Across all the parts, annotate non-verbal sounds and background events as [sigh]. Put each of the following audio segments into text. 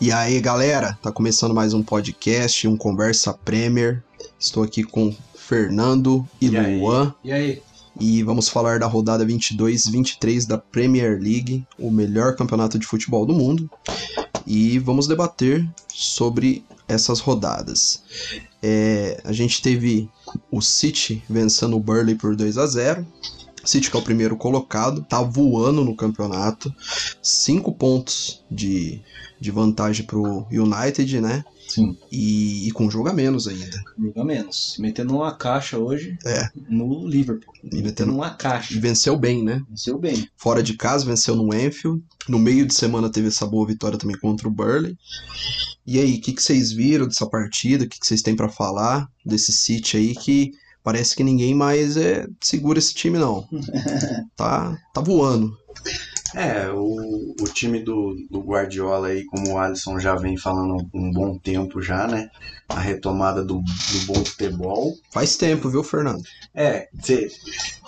E aí, galera, tá começando mais um podcast, um Conversa Premier. Estou aqui com Fernando e, E aí? Luan E aí? e vamos falar da rodada 22-23 da Premier League, o melhor campeonato de futebol do mundo. E vamos debater sobre essas rodadas. É, a gente teve o City vencendo o Burley por 2 a 0 City que é o primeiro colocado, tá voando no campeonato. Cinco pontos de, de vantagem pro United, né? Sim, E, e com jogo a menos ainda. joga menos. Metendo uma caixa hoje É. no Liverpool. E metendo- uma E caixa. venceu bem, né? Venceu bem. Fora de casa, venceu no Enfield. No meio de semana teve essa boa vitória também contra o Burley. E aí, o que, que vocês viram dessa partida? O que, que vocês têm pra falar desse City aí que parece que ninguém mais é, segura esse time, não. [laughs] Tá, tá voando. É, o, o time do, do Guardiola aí, como o Alisson já vem falando um bom tempo já, né? A retomada do, do bom futebol. Faz tempo, viu, Fernando? É,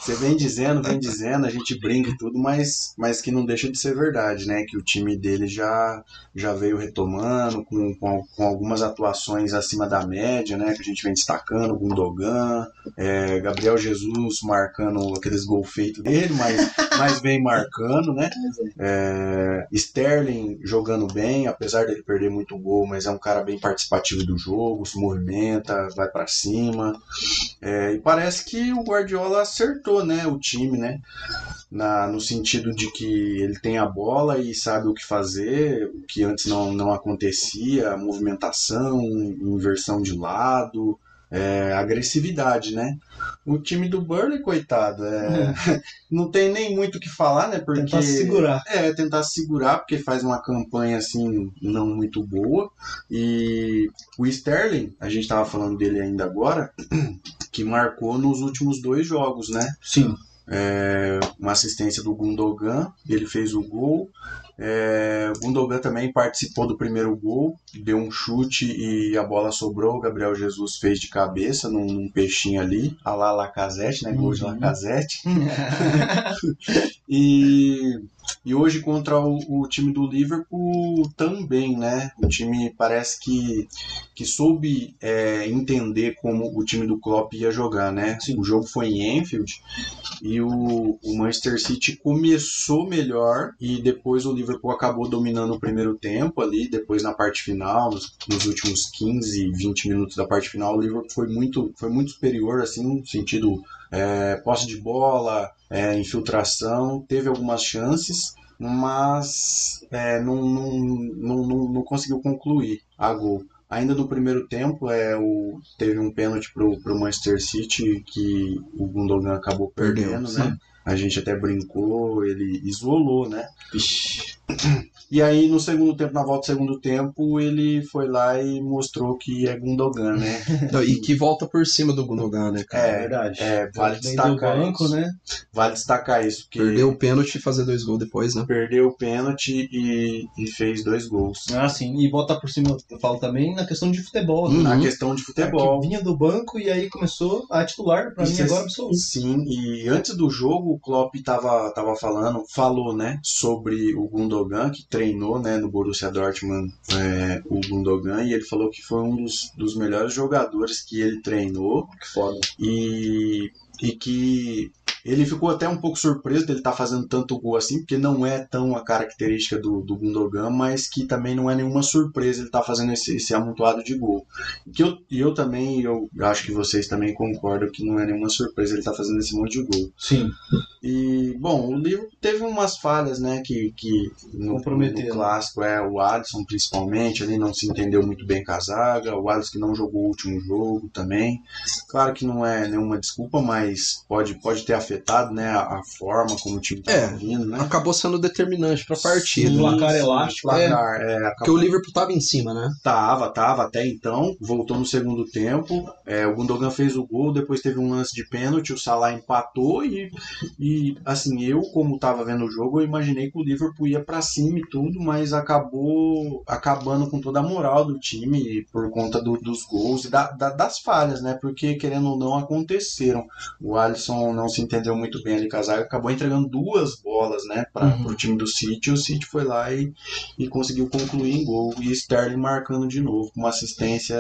você vem dizendo, vem dizendo, a gente brinca e tudo, mas, mas que não deixa de ser verdade, né? Que o time dele já, já veio retomando, com, com, com algumas atuações acima da média, né? Que a gente vem destacando, Gundogan, é, Gabriel Jesus marcando aqueles gol feitos dele, mas, [laughs] mas vem marcando, né? É, Sterling jogando bem, apesar dele perder muito gol, mas é um cara bem participativo do jogo, se movimenta, vai pra cima. É, e parece que o Guardiola acertou, né, o time, né, na, no sentido de que ele tem a bola e sabe o que fazer, o que antes não, não acontecia, movimentação, inversão de lado, é, agressividade, né. O time do Burley, coitado, é, [laughs] não tem nem muito o que falar, né, porque... Tentar segurar. É, tentar segurar, porque faz uma campanha assim não muito boa. E o Sterling, a gente tava falando dele ainda agora, [clears throat] que marcou nos últimos dois jogos, né? Sim. É, uma assistência do Gundogan, ele fez o gol. É, o Gundogan também participou do primeiro gol, deu um chute e a bola sobrou. O Gabriel Jesus fez de cabeça num, num peixinho ali, a lá Lacazette, né? Gol de Uhum. Lacazette. [laughs] [laughs] E, e hoje contra o, o time do Liverpool também, né? O time parece que, que soube é, entender como o time do Klopp ia jogar, né? O jogo foi em Anfield e o, o Manchester City começou melhor e depois o Liverpool acabou dominando o primeiro tempo ali, depois na parte final, nos, nos últimos 15, 20 minutos da parte final, o Liverpool foi muito, foi muito superior, assim, no sentido é, posse de bola, é, infiltração, teve algumas chances, mas é, não, não, não, não, não conseguiu concluir a gol. Ainda no primeiro tempo, é, o, teve um pênalti pro, pro Manchester City que o Gundogan acabou Perdeu, perdendo, sim. né? A gente até brincou, ele isolou, né? Vixe. [clears throat] E aí, no segundo tempo, na volta do segundo tempo, ele foi lá e mostrou que é Gundogan, né? [laughs] Não, E que volta por cima do Gundogan, né, cara? É verdade. é, vale do destacar banco, isso. né? Vale destacar isso, porque Perdeu o pênalti e fazer dois gols depois, né? perdeu o pênalti e, e fez dois gols. Ah, sim. E volta por cima, eu falo também na questão de futebol, né? Uhum. Na questão de futebol. Que vinha do banco e aí começou a titular, pra E mim agora absoluto. Sim, e antes do jogo o Klopp tava, tava falando, falou, né, sobre o Gundogan, que treinou, né, no Borussia Dortmund é, o Gundogan, e ele falou que foi um dos, dos melhores jogadores que ele treinou, Que foda. e, e que ele ficou até um pouco surpreso dele estar fazendo tanto gol assim, porque não é tão a característica do, do Gundogan, mas que também não é nenhuma surpresa ele estar fazendo esse, esse amontoado de gol. E eu, e eu também, eu acho que vocês também concordam que não é nenhuma surpresa ele estar fazendo esse monte de gol. Sim. E, bom, o livro teve umas falhas, né, que, que no, no clássico, é, o Alisson principalmente, ele não se entendeu muito bem com a zaga, o Alisson que não jogou o último jogo também. Claro que não é nenhuma desculpa, mas pode, pode ter afetado, né, a, forma como o time É, estava vindo, né. Acabou sendo determinante pra partida. Sim. né? placar elástico, placar, é, acabou- Porque o Liverpool tava em cima, né? Tava, tava até então. Voltou no segundo tempo. É, o Gundogan fez o gol, depois teve um lance de pênalti, o Salah empatou e, e assim, eu como tava vendo o jogo, eu imaginei que o Liverpool ia pra cima e tudo, mas acabou acabando com toda a moral do time por conta do- dos gols e da- da- das falhas, né? Porque querendo ou não aconteceram. O Alisson não se entendeu defendeu muito bem ali com a zaga, acabou entregando duas bolas, né, para Uhum. o time do City. O City foi lá e, e conseguiu concluir em gol. E Sterling marcando de novo, com uma assistência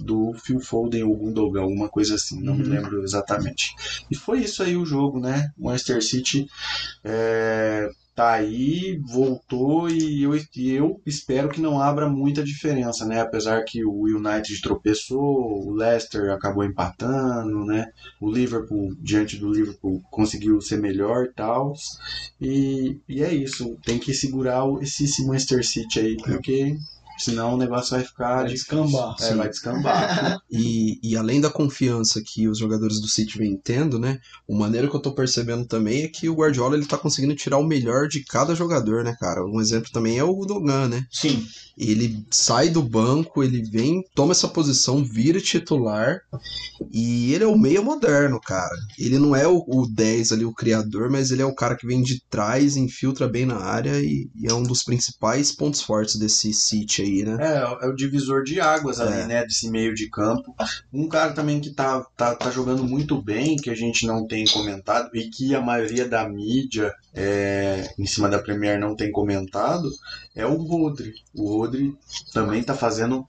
do Phil Foden ou Gundogan, alguma coisa assim, não me Uhum. lembro exatamente. E foi isso aí o jogo, né? O Manchester City é, tá aí, voltou e eu, e eu espero que não abra muita diferença, né? Apesar que o United tropeçou, o Leicester acabou empatando, né? O Liverpool, diante do Liverpool, conseguiu ser melhor e tal. E, e é isso, tem que segurar esse Manchester City aí, porque senão o negócio vai ficar Vai descambar. É, vai descambar. [laughs] E, e além da confiança que os jogadores do City vêm tendo, né? O maneiro que eu tô percebendo também é que o Guardiola ele tá conseguindo tirar o melhor de cada jogador, né, cara? Um exemplo também é o Dogan, né? Sim. Ele sai do banco, ele vem, toma essa posição, vira titular e ele é o meio moderno, cara. Ele não é o, o 10 ali, o criador, mas ele é o cara que vem de trás, infiltra bem na área e, e é um dos principais pontos fortes desse City né? É, é o divisor de águas ali, É. né? Desse meio de campo. Um cara também que tá, tá, tá jogando muito bem, que a gente não tem comentado, e que a maioria da mídia é, em cima da Premier não tem comentado, é o Rodri. O Rodri também tá fazendo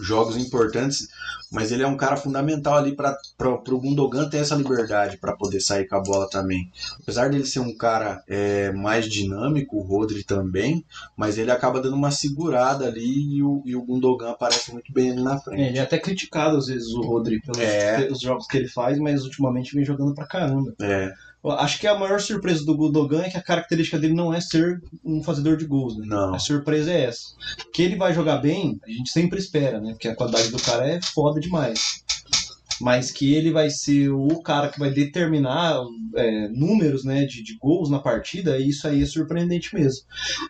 jogos importantes, mas ele é um cara fundamental ali para o Gundogan ter essa liberdade para poder sair com a bola também. Apesar dele ser um cara é, mais dinâmico, o Rodri também, mas ele acaba dando uma segurada ali e o, e o Gundogan aparece muito bem ali na É, frente. ele é até criticado às vezes, o Rodri, pelos, É. pelos jogos que ele faz, mas ultimamente vem jogando pra caramba. É, Acho que a maior surpresa do Gundogan é que a característica dele não é ser um fazedor de gols, né? não. A surpresa é essa. Que ele vai jogar bem, a gente sempre espera, né? Porque a qualidade do cara é foda demais. Mas que ele vai ser o cara que vai determinar é, números né, de, de gols na partida, isso aí é surpreendente mesmo.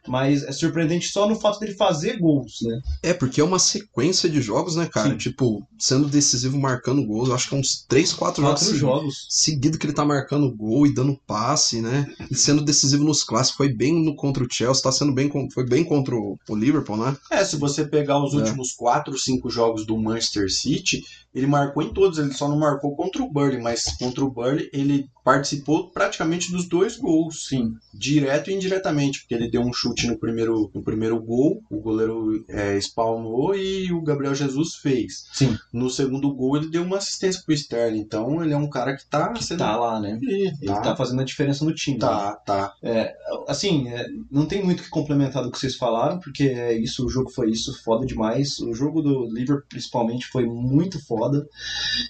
Mas é surpreendente só no fato dele fazer gols, né? É, porque é uma sequência de jogos, né, cara? Sim. Tipo, sendo decisivo, marcando gols. Eu acho que é uns 3, 4 jogos Quatro seguidos. jogos. seguido que ele tá marcando gol e dando passe, né? E sendo decisivo nos clássicos. Foi bem no contra o Chelsea, tá sendo bem, foi bem contra o, o Liverpool, né? É, se você pegar os É. últimos 4, 5 jogos do Manchester City, ele marcou em todos, ele só não marcou contra o Burnley, mas contra o Burnley ele participou praticamente dos dois gols, Sim. direto e indiretamente, porque ele deu um chute no primeiro, no primeiro gol, o goleiro é, spawnou e o Gabriel Jesus fez. Sim. No segundo gol ele deu uma assistência pro Sterling, então ele é um cara que tá Que sendo... tá lá, né? Ih, Ele tá, tá fazendo a diferença no time. né? tá, tá. Assim, é, não tem muito o que complementar do que vocês falaram, porque é isso, o jogo foi isso, foda demais. O jogo do Liverpool, principalmente, foi muito foda.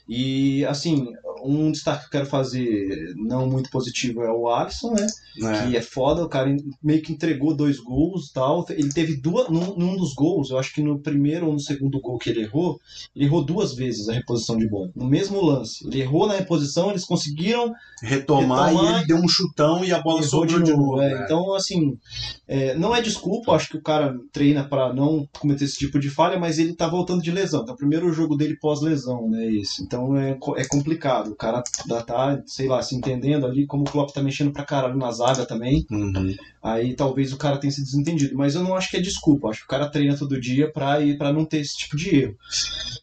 E, assim, um destaque que eu quero fazer, não muito positivo, é o Alisson, né? É. Que é foda, o cara meio que entregou dois gols e tal. Ele teve duas. Num, num dos gols, eu acho que no primeiro ou no segundo gol que ele errou, ele errou duas vezes a reposição de bola. No mesmo lance. Ele errou na reposição, eles conseguiram Retomar, Retomar e ele deu um chutão e a bola sobrou de novo. é. né? Então, assim, é, não é desculpa, acho que o cara treina pra não cometer esse tipo de falha, mas ele tá voltando de lesão. Então, o primeiro jogo dele pós-lesão, né? Esse. Então é, é complicado. O cara tá, tá, sei lá, se entendendo ali, como o Klopp tá mexendo pra caralho na zaga também. Uhum. Aí talvez o cara tenha se desentendido. Mas eu não acho que é desculpa. Acho que o cara treina todo dia pra, ir, pra não ter esse tipo de erro.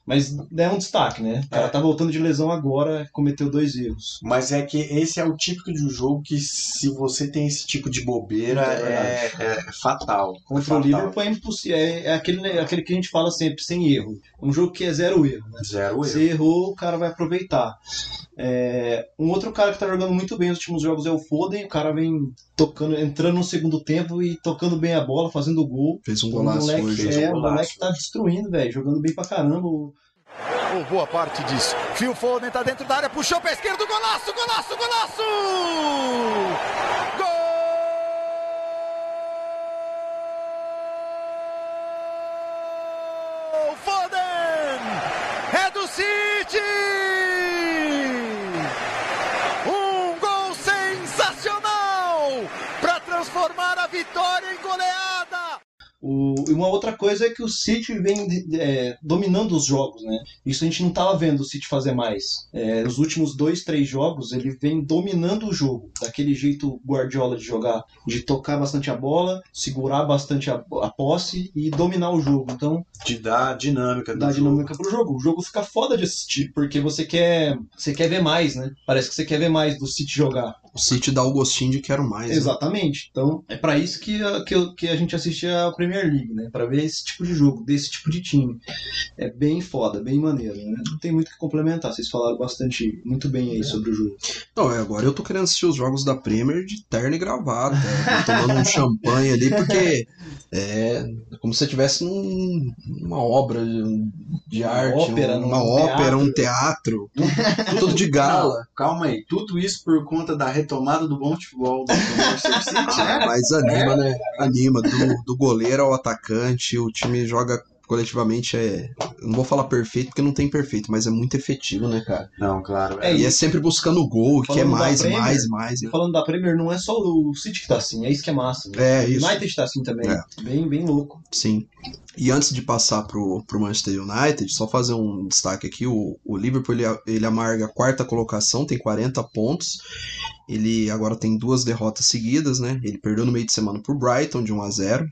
Mas é um destaque, né? O cara É. tá voltando de lesão agora, cometeu dois erros. Mas é que esse é o típico de um jogo que se você tem esse tipo de bobeira É é, é fatal. Contra fatal. o Liverpool é impossível. É, é aquele, é aquele que a gente fala sempre, sem erro. Um jogo que é zero erro. Né? Zero erro. Se errou, o cara vai aproveitar. É, um outro cara que tá jogando muito bem nos últimos jogos é o Foden. O cara vem tocando, entrando no segundo tempo e tocando bem a bola, fazendo gol. Fez um O golaço moleque, hoje. fez um é, o golaço. moleque tá destruindo, velho. Jogando bem pra caramba. Boa parte disso. Phil Foden tá dentro da área, puxou pra esquerda, golaço, golaço, golaço! Gol! Transformar a vitória em goleada! O, e uma outra coisa é que o City vem é, dominando os jogos, né? Isso a gente não tava vendo o City fazer mais. É, os últimos dois, três jogos, ele vem dominando o jogo. Daquele jeito Guardiola de jogar, de tocar bastante a bola, segurar bastante a, a posse e dominar o jogo. Então, De dar dinâmica dá jogo. dinâmica pro jogo. O jogo fica foda de assistir, porque você quer, você quer ver mais, né? Parece que você quer ver mais do City jogar. O City dá o gostinho de quero mais. né? Exatamente. Então, é pra isso que a, que, que a gente assiste a Premier League, né? Pra ver esse tipo de jogo, desse tipo de time. É bem foda, bem maneiro, né? Não tem muito o que complementar. Vocês falaram bastante, muito bem aí sobre o jogo. Não, é, agora eu tô querendo assistir os jogos da Premier de terno e gravata, é, tomando um [laughs] champanhe ali, porque é como se você estivesse num, numa obra de, de Uma arte, ópera, uma num ópera, um teatro, [laughs] tudo, tudo de gala. Não, calma aí, tudo isso por conta da retomada do bom futebol do Manchester City, Ah, [laughs] mas anima, né? Anima, do, do goleiro ao atacante, o time joga coletivamente é. Não vou falar perfeito porque não tem perfeito, mas é muito efetivo, né, cara? Não, claro. É, É, E é sempre buscando o gol, que é mais, Premier, mais, mais. E falando da Premier, não é só o City que tá assim, é isso que é massa. Né? É, O isso. United tá assim também. É. Bem, bem louco. Sim. E antes de passar pro, pro Manchester United, só fazer um destaque aqui: o, o Liverpool ele, ele amarga a quarta colocação, tem 40 pontos. Ele agora tem duas derrotas seguidas, né? Ele perdeu no meio de semana pro Brighton de 1 a 0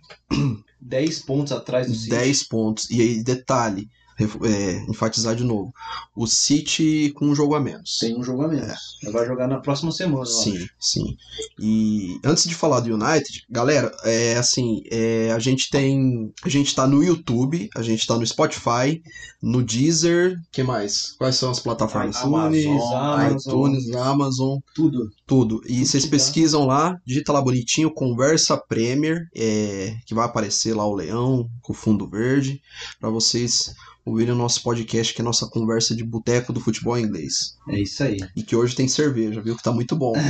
10 pontos atrás do City. 10 pontos. E aí, detalhe, é, enfatizar de novo: o City com um jogo a menos. Tem um jogo a menos. Já vai jogar na próxima semana, Sim, acho. sim. E antes de falar do United, galera, é assim, é, a gente tem, a gente tá no YouTube, a gente tá no Spotify, no Deezer, que mais? Quais são as plataformas? Amazon, Amazon, iTunes, Amazon, Tudo. Tudo. E vocês pesquisam lá, digita lá bonitinho, Conversa Premier, é, que vai aparecer lá o leão com o fundo verde, pra vocês ouvirem o nosso podcast, que é a nossa conversa de boteco do futebol inglês. É isso aí. E que hoje tem cerveja, viu? Que tá muito bom. [laughs]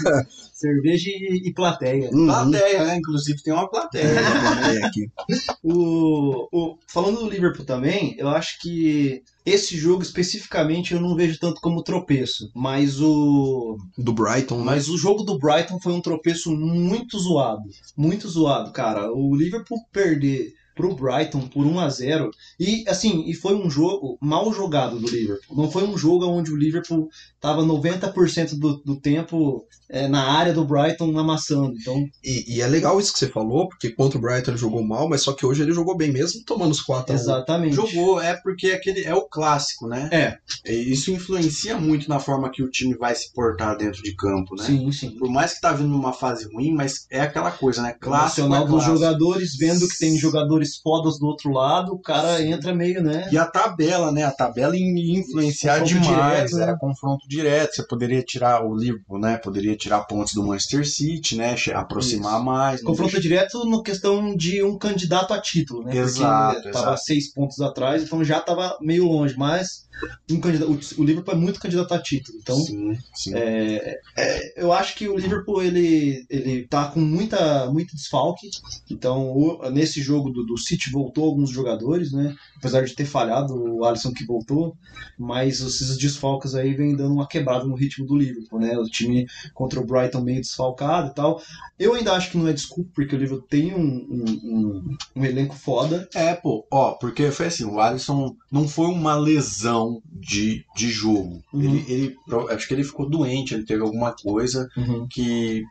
[laughs] Cerveja e, e plateia. Uhum. plateia, né? Inclusive tem uma plateia. É, uma plateia aqui. [laughs] O, o- falando do Liverpool também, eu acho que esse jogo especificamente eu não vejo tanto como tropeço, mas o Do Brighton, né? mas o jogo do Brighton foi um tropeço muito zoado, muito zoado, cara. O Liverpool perder pro Brighton por 1 a 0 e assim, e foi um jogo mal jogado do Liverpool. Não foi um jogo onde o Liverpool tava 90% do, do tempo é, na área do Brighton amassando. Então, E, e é legal isso que você falou, porque contra o Brighton ele jogou mal, mas só que hoje ele jogou bem mesmo, tomando os 4 a 1. exatamente. Jogou, é porque aquele é o clássico, né? É. Isso influencia muito na forma que o time vai se portar dentro de campo, né? Sim, sim. Por mais que tá vindo numa fase ruim, mas é aquela coisa, né? Clássico é Nacional dos clássico. jogadores, vendo que tem jogadores fodas do outro lado, o cara entra meio, né? E a tabela, né? A tabela ia influenciar Confronto demais. direto, né? Era confronto direto. Você poderia tirar o Liverpool, né? Poderia tirar pontos do Manchester City, né? Aproximar Isso. mais. Confronto deixa- direto no questão de um candidato a título, né? Exato, Porque tava exato. seis pontos atrás, então já tava meio longe, mas um candidato, o- o Liverpool é muito candidato a título. Então, sim, sim. é, é, eu acho que o Liverpool ele, ele tá com muita, muito desfalque. Então, o- nesse jogo do, do City voltou alguns jogadores, né? Apesar de ter falhado o Alisson que voltou, mas esses desfalques aí vem dando uma quebrada no ritmo do Liverpool, né? O time contra o Brighton meio desfalcado e tal. Eu ainda acho que não é desculpa, porque o Liverpool tem um, um, um- um elenco foda. É, pô, ó, porque foi assim, o Alisson não foi uma lesão de, de jogo. Uhum. Ele, ele, acho que ele ficou doente, ele teve alguma coisa que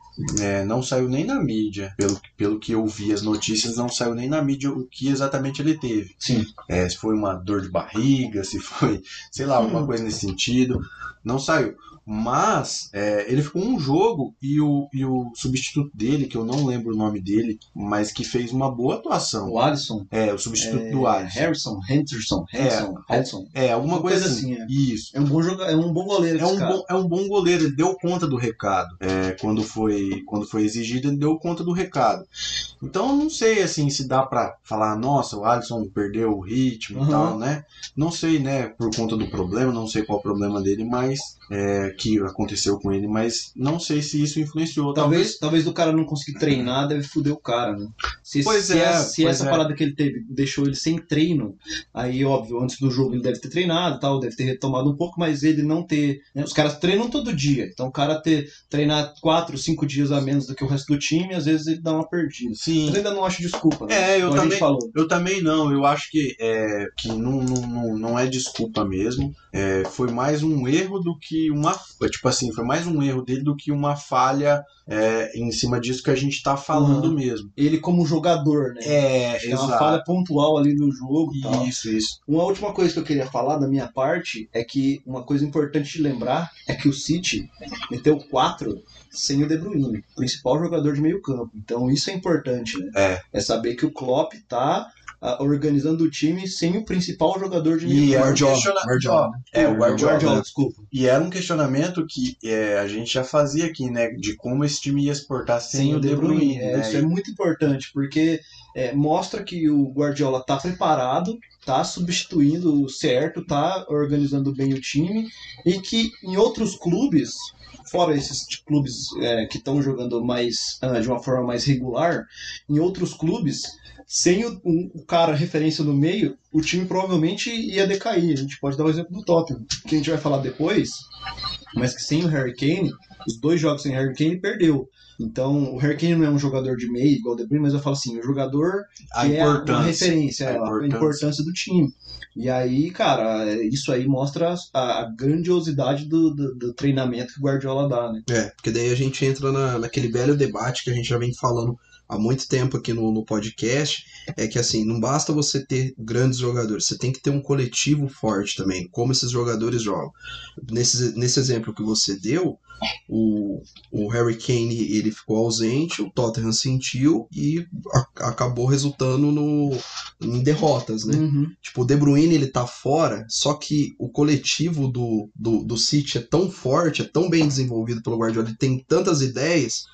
é, não saiu nem na mídia. Pelo, pelo que eu vi as notícias, não saiu nem na mídia o que exatamente ele teve. Sim. É, se foi uma dor de barriga, se foi, sei lá, alguma coisa nesse sentido. Não saiu. Mas é, ele ficou um jogo e o, e o substituto dele, que eu não lembro o nome dele, mas que fez uma boa atuação. O Alisson. É, o substituto é, do Alisson. Harrison, Henderson, Henderson, Henderson. É, alguma Uma coisa, coisa assim. assim, é. Isso. É um bom joga, é um bom goleiro É um, cara. bom, é um bom goleiro, ele deu conta do recado. É, quando, foi, quando foi exigido, ele deu conta do recado. Então, eu não sei assim se dá pra falar, nossa, o Alisson perdeu o ritmo Uhum. e tal, né? Não sei, né, por conta do problema, não sei qual é o problema dele, mas é, que aconteceu com ele, mas não sei se isso influenciou. Talvez, talvez do cara não conseguir treinar deve foder o cara, né? Se, Pois se, é, essa- se pois essa é. parada que ele teve deixou ele sem treino, aí óbvio, antes do jogo ele deve ter treinado tal, deve ter retomado um pouco, mas ele não ter. né, Os caras treinam todo dia, então o cara ter treinar quatro, cinco dias a menos do que o resto do time, às vezes ele dá uma perdida. Sim. Mas ainda não acho desculpa. né? É, eu Como também, falou. eu também não. Eu acho que, é, que não, não, não, não é desculpa mesmo. É, foi mais um erro do que uma. Tipo assim, foi mais um erro dele do que uma falha é, em cima disso que a gente tá falando Uhum. mesmo. Ele como jogador, né? É, é uma falha pontual ali no jogo e tal. Isso, isso. Uma última coisa que eu queria falar da minha parte é que uma coisa importante de lembrar é que o City meteu quatro sem o De Bruyne, principal jogador de meio campo. Então isso é importante, né? É. É saber que o Klopp tá ah, organizando o time sem o principal jogador de meio E campo. um Guardiola, questiona- Guardiola. É, o Guardiola. Guardiola, desculpa. E era um questionamento que é, a gente já fazia aqui, né? De como esse time ia exportar sem, Sem o De Bruyne. É, né? Isso é muito importante, porque é, mostra que o Guardiola tá preparado, tá substituindo o certo, tá organizando bem o time, e que em outros clubes, fora esses clubes é, que estão jogando mais ah, de uma forma mais regular, em outros clubes, sem o, um- o cara referência no meio, o time provavelmente ia decair. A gente pode dar o exemplo do Tottenham, que a gente vai falar depois, mas que sem o Harry Kane, os dois jogos sem o Harry Kane, perdeu. Então, o Harry Kane não é um jogador de meio igual o De Bruyne, mas eu falo assim, o jogador A que é a- uma importância. referência, A é, a importância. importância do time. E aí, cara, isso aí mostra a, a grandiosidade do, do, do treinamento que o Guardiola dá, né? É, porque daí a gente entra na, naquele velho debate que a gente já vem falando há muito tempo aqui no, no podcast, é que assim, não basta você ter grandes jogadores, você tem que ter um coletivo forte também, como esses jogadores jogam. Nesse, nesse exemplo que você deu, o, o Harry Kane ele ficou ausente, o Tottenham sentiu e a- acabou resultando no, em derrotas, né? Uhum. Tipo, o De Bruyne ele tá fora, só que o coletivo do, do, do City é tão forte, é tão bem desenvolvido pelo Guardiola, ele tem tantas ideias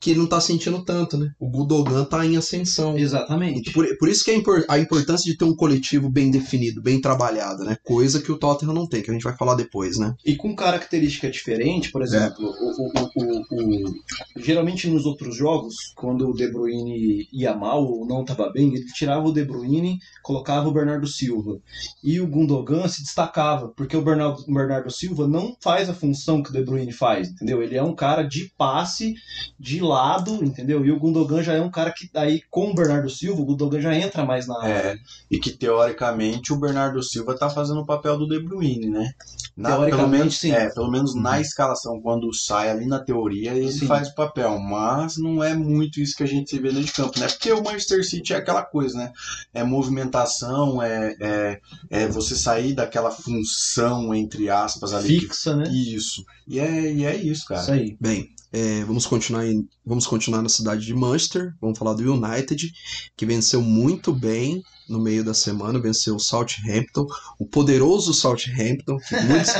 que ele não tá sentindo tanto, né? O Gudogan tá em ascensão. Exatamente. Por, por isso que é impor- a importância de ter um coletivo bem definido, bem trabalhado, né? Coisa que o Tottenham não tem, que a gente vai falar depois, né? E com característica diferente, por exemplo, o, o- o- o- o- geralmente nos outros jogos, quando o De Bruyne ia mal ou não estava bem, ele tirava o De Bruyne, colocava o Bernardo Silva. E o Gundogan se destacava, porque o Bernardo, o Bernardo Silva não faz a função que o De Bruyne faz, entendeu? Ele é um cara de passe, de lado, entendeu? E o Gundogan já é um cara que aí com o Bernardo Silva, o Gundogan já entra mais na área. É, e que teoricamente o Bernardo Silva tá fazendo o papel do De Bruyne, né? Na- pelo Teoricamente, menos, sim. É, pelo menos na escalação, quando sai ali na teoria, ele Sim. faz o papel. Mas não é muito isso que a gente se vê dentro de campo, né? Porque o Manchester City é aquela coisa, né? É movimentação, é, é, é você sair daquela função, entre aspas, ali. que- Fixa, né? Isso. E é, e é isso, cara. Isso aí. Bem, é, vamos continuar em, vamos continuar na cidade de Manchester. Vamos falar do United, que venceu muito bem no meio da semana, venceu o Southampton, o poderoso Southampton, que, [laughs] muitos,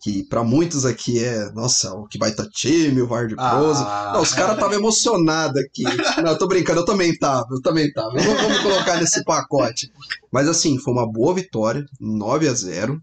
que para muitos aqui é, nossa, o que vai estar time, o Hard Prose. Ah, Não, os caras estavam emocionados aqui. Não, eu tô brincando, eu também tava, eu também tava. Não vamos colocar nesse pacote. Mas assim, foi uma boa vitória, 9 a 0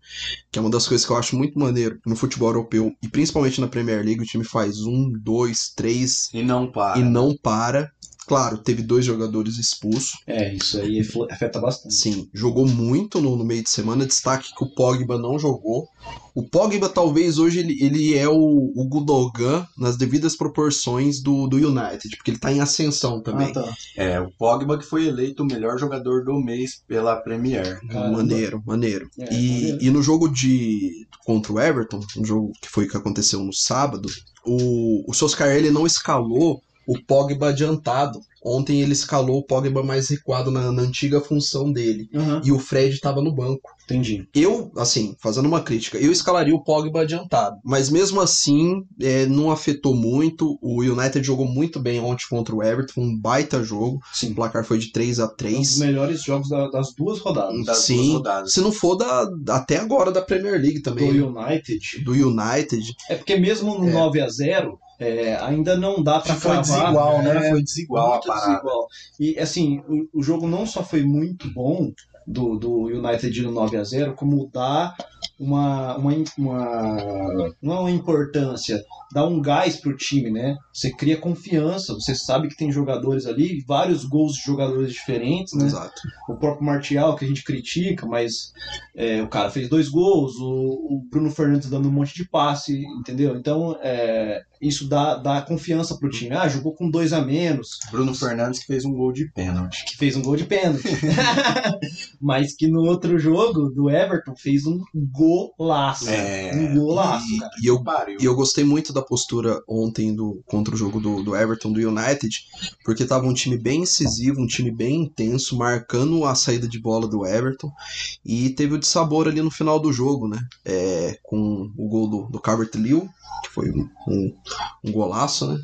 que é uma das coisas que eu acho muito maneiro no futebol europeu, e principalmente na Premier League, o time faz um, dois, três E não para. e não para. Claro, teve dois jogadores expulsos. É, isso aí afeta bastante. Sim, jogou muito no, no meio de semana. Destaque que o Pogba não jogou. O Pogba, talvez, hoje ele, ele é o, o Gudogan nas devidas proporções do, do United, porque ele tá em ascensão também. Ah, tá. É, o Pogba que foi eleito o melhor jogador do mês pela Premier. Caramba. Maneiro, maneiro. É, e, maneiro. e no jogo de contra o Everton, um jogo que foi que aconteceu no sábado, o, o Solskjaer ele não escalou o Pogba adiantado. Ontem ele escalou o Pogba mais recuado na, na antiga função dele. Aham, E o Fred estava no banco. entendi. Eu, assim, fazendo uma crítica, eu escalaria o Pogba adiantado. Mas mesmo assim, é, não afetou muito. O United jogou muito bem ontem contra o Everton, um baita jogo. Sim. O placar foi de 3 a Um dos 3 melhores jogos da- das duas rodadas. Das Sim. duas rodadas. Se não for da, até agora da Premier League também. Do né? United. Do United. É porque mesmo no É. 9 a 0 é, ainda não dá Foi cravar. desigual, né? É, Foi desigual a muito parada. desigual. E assim, o, o jogo não só foi muito bom do, do United no 9 a 0 como dá uma, uma, uma é uma importância, dá um gás pro time, né? Você cria confiança, você sabe que tem jogadores ali, vários gols de jogadores diferentes, né? Exato. O próprio Martial, que a gente critica, mas é, o cara fez dois gols, o, o Bruno Fernandes dando um monte de passe, entendeu? Então, é, isso dá, dá confiança pro time. Ah, jogou com dois a menos, Bruno Fernandes que fez um gol de pênalti. que fez um gol de pênalti. [laughs] mas que no outro jogo, do Everton, fez um golaço. É, um golaço, E, cara. e eu, Pariu. e eu gostei muito da postura ontem do, contra o jogo do, do Everton, do United, porque tava um time bem incisivo, um time bem intenso, marcando a saída de bola do Everton, e teve o de sabor ali no final do jogo, né? É, com o gol do, do Calvert Liu, que foi um, um, golaço, né?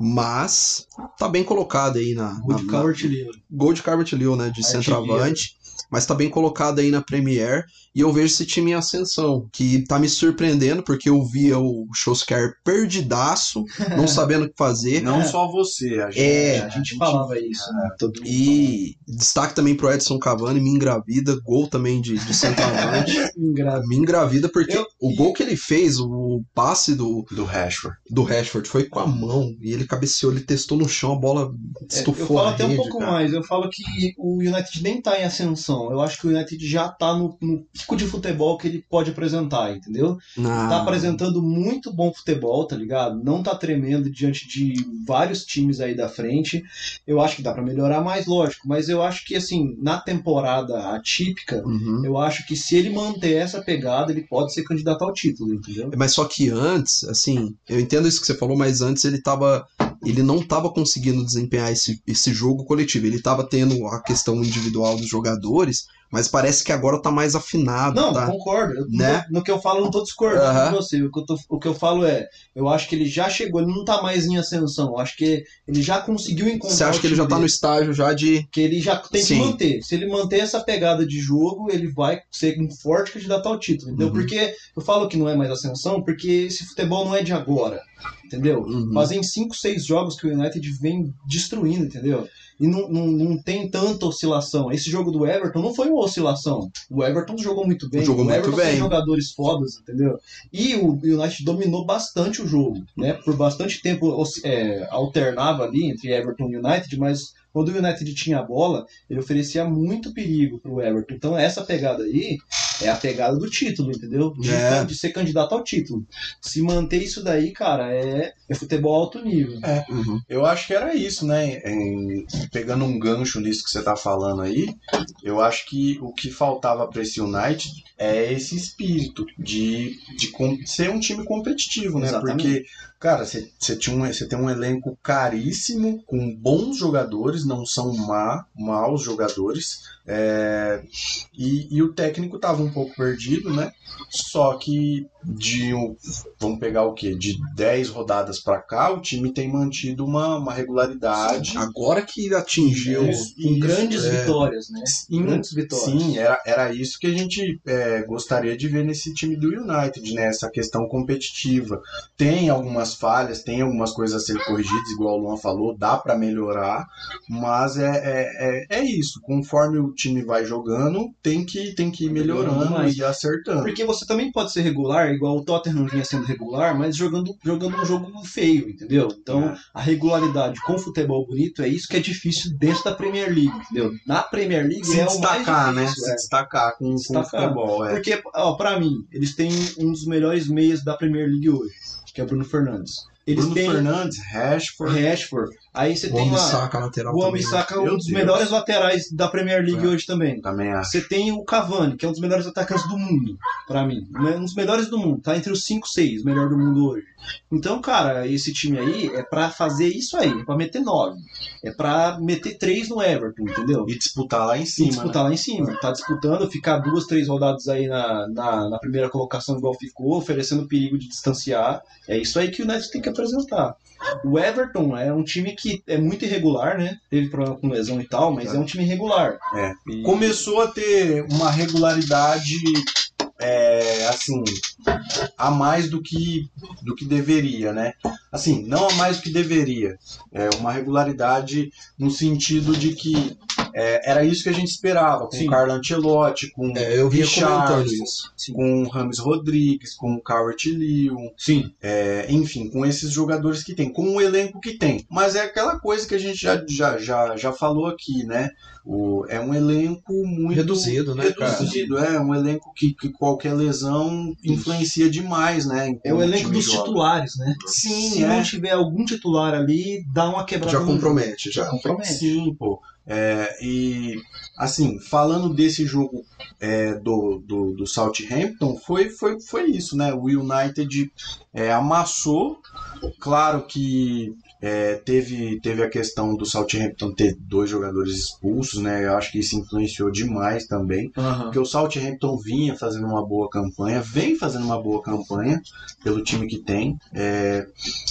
Mas tá bem colocado aí na, Gol de na- Calvert Lewin. gol de Calvert Liu, né, de centroavante, mas tá bem colocado aí na Premier, e eu vejo esse time em ascensão, que tá me surpreendendo, porque eu via o Solskjaer perdidaço, [laughs] não sabendo o que fazer, Não só você, a gente. É, a gente falava isso, né? Todo mundo e destaque também pro Edson Cavani, me engravida, gol também de, de [laughs] centroavante, me engravida, porque Eu- o gol que ele fez, o passe do, Do Rashford. do Rashford foi com a mão, e ele cabeceou, ele testou no chão, a bola É, estufou eu falo até um rede, pouco cara. mais. Eu falo que o United nem tá em ascensão. Eu acho que o United já tá no, no pico de futebol que ele pode apresentar, entendeu? Na- Tá apresentando muito bom futebol, tá ligado? Não tá tremendo diante de vários times aí da frente. Eu acho que dá pra melhorar mais, lógico. Mas eu acho que, assim, na temporada atípica, Uhum. eu acho que se ele manter essa pegada, ele pode ser candidato ao título, entendeu? Mas só que antes, assim, eu entendo isso que você falou, mas antes ele tava. Ele não tava conseguindo desempenhar esse, esse jogo coletivo. Ele tava tendo a questão individual dos jogadores, mas parece que agora tá mais afinado, Não, tá? concordo. Eu- Né? no, no que eu falo, não tô discordando Aham. de você. O que, eu tô- o que eu falo é, eu acho que ele já chegou, ele não tá mais em ascensão. Eu acho que ele já conseguiu encontrar. Você acha que ele já tá no estágio já de. Que ele já tem Sim. que manter. Se ele manter essa pegada de jogo, ele vai ser um forte candidato ao título. Entendeu? Uhum. Porque eu falo que não é mais ascensão, porque esse futebol não é de agora. Entendeu? Uhum. Fazem 5, 6 jogos que o United vem destruindo, entendeu? E não, não, não tem tanta oscilação. Esse jogo do Everton não foi uma oscilação. O Everton jogou muito bem. Jogou o muito Everton bem. tem jogadores fodas, entendeu? E o United dominou bastante o jogo, né? Por bastante tempo é, alternava ali entre Everton e United, mas quando o United tinha a bola, ele oferecia muito perigo pro Everton. Então essa pegada aí é a pegada do título, entendeu? De, É. de ser candidato ao título. Se manter isso daí, cara, é, é futebol alto nível. Uhum. Eu acho que era isso, né? Em- pegando um gancho nisso que você tá falando aí, eu acho que o que faltava para esse United é esse espírito de, de com- ser um time competitivo, né? Exatamente. Porque, cara, você você tinha um, você tem um elenco caríssimo, com bons jogadores, não são má, maus jogadores, é, e, e o técnico tava um pouco perdido, né? Só que de um, vamos pegar o quê? De 10 rodadas pra cá, o time tem mantido uma, uma regularidade. Agora que atingiu. Isso, Com grandes é. vitórias, né? Sim, Grandes vitórias. Sim, era, era isso que a gente é, gostaria de ver nesse time do United, né? Essa questão competitiva. Tem algumas falhas, tem algumas coisas a serem corrigidas, igual o Luan falou, dá pra melhorar, mas é, é, é, é isso. Conforme o time vai jogando, tem que, tem que ir melhorando e acertando. Porque você também pode ser regular, igual o Tottenham vinha sendo regular, mas jogando, jogando um jogo feio, entendeu? Então, É. a regularidade com futebol bonito é isso que é difícil dentro da Premier League, entendeu? Na Premier League Se é o mais destacar, né? difícil, Se é. destacar com, com o Destacar. futebol. É. Porque, ó, pra mim, eles têm um dos melhores meias da Premier League hoje, que é o Bruno Fernandes. Eles Bruno têm Fernandes, Rashford, Rashford, aí você O tem homem lá saca a lateral o né? Meu um dos Deus. melhores laterais da Premier League É. hoje também. também acho. Você tem o Cavani, que é um dos melhores atacantes do mundo, pra mim. Um dos melhores do mundo. Tá entre os 5, 6 melhor do mundo hoje. Então, cara, esse time aí é pra fazer isso aí. É pra meter 9. É pra meter 3 no Everton, entendeu? E disputar lá em E cima. disputar lá em cima. Tá disputando, ficar duas, três rodadas aí na, na, na primeira colocação igual ficou, oferecendo perigo de distanciar. É isso aí que o United tem que apresentar. O Everton é um time que é muito irregular, né? Teve problema com lesão e tal, mas é, um time irregular. É. E- começou a ter uma regularidade é, assim a mais do que do que deveria, né? Assim, não a mais do que deveria, é uma regularidade no sentido de que é, era isso que a gente esperava, com Sim. o Carlo Ancelotti, com É, eu com o Rames Rodrigues, com o Calvert Lewin, Sim. é, enfim, com esses jogadores que tem, com o elenco que tem. Mas é aquela coisa que a gente já, já, já, já falou aqui, né? O, é um elenco muito Reduzido, né, cara? reduzido, é um elenco que, que qualquer lesão influencia demais, né? É o elenco dos joga. titulares, né? Sim, Se é. não tiver algum titular ali, dá uma quebrada Já compromete, já. Já compromete. Sim, pô. É, e assim, falando desse jogo é, do, do, do Southampton, foi, foi, foi isso, né? O United é, amassou. Claro que é, teve, teve a questão do Southampton ter dois jogadores expulsos, né? Eu acho que isso influenciou demais também. Aham. Porque o Southampton vinha fazendo uma boa campanha, vem fazendo uma boa campanha pelo time que tem, é,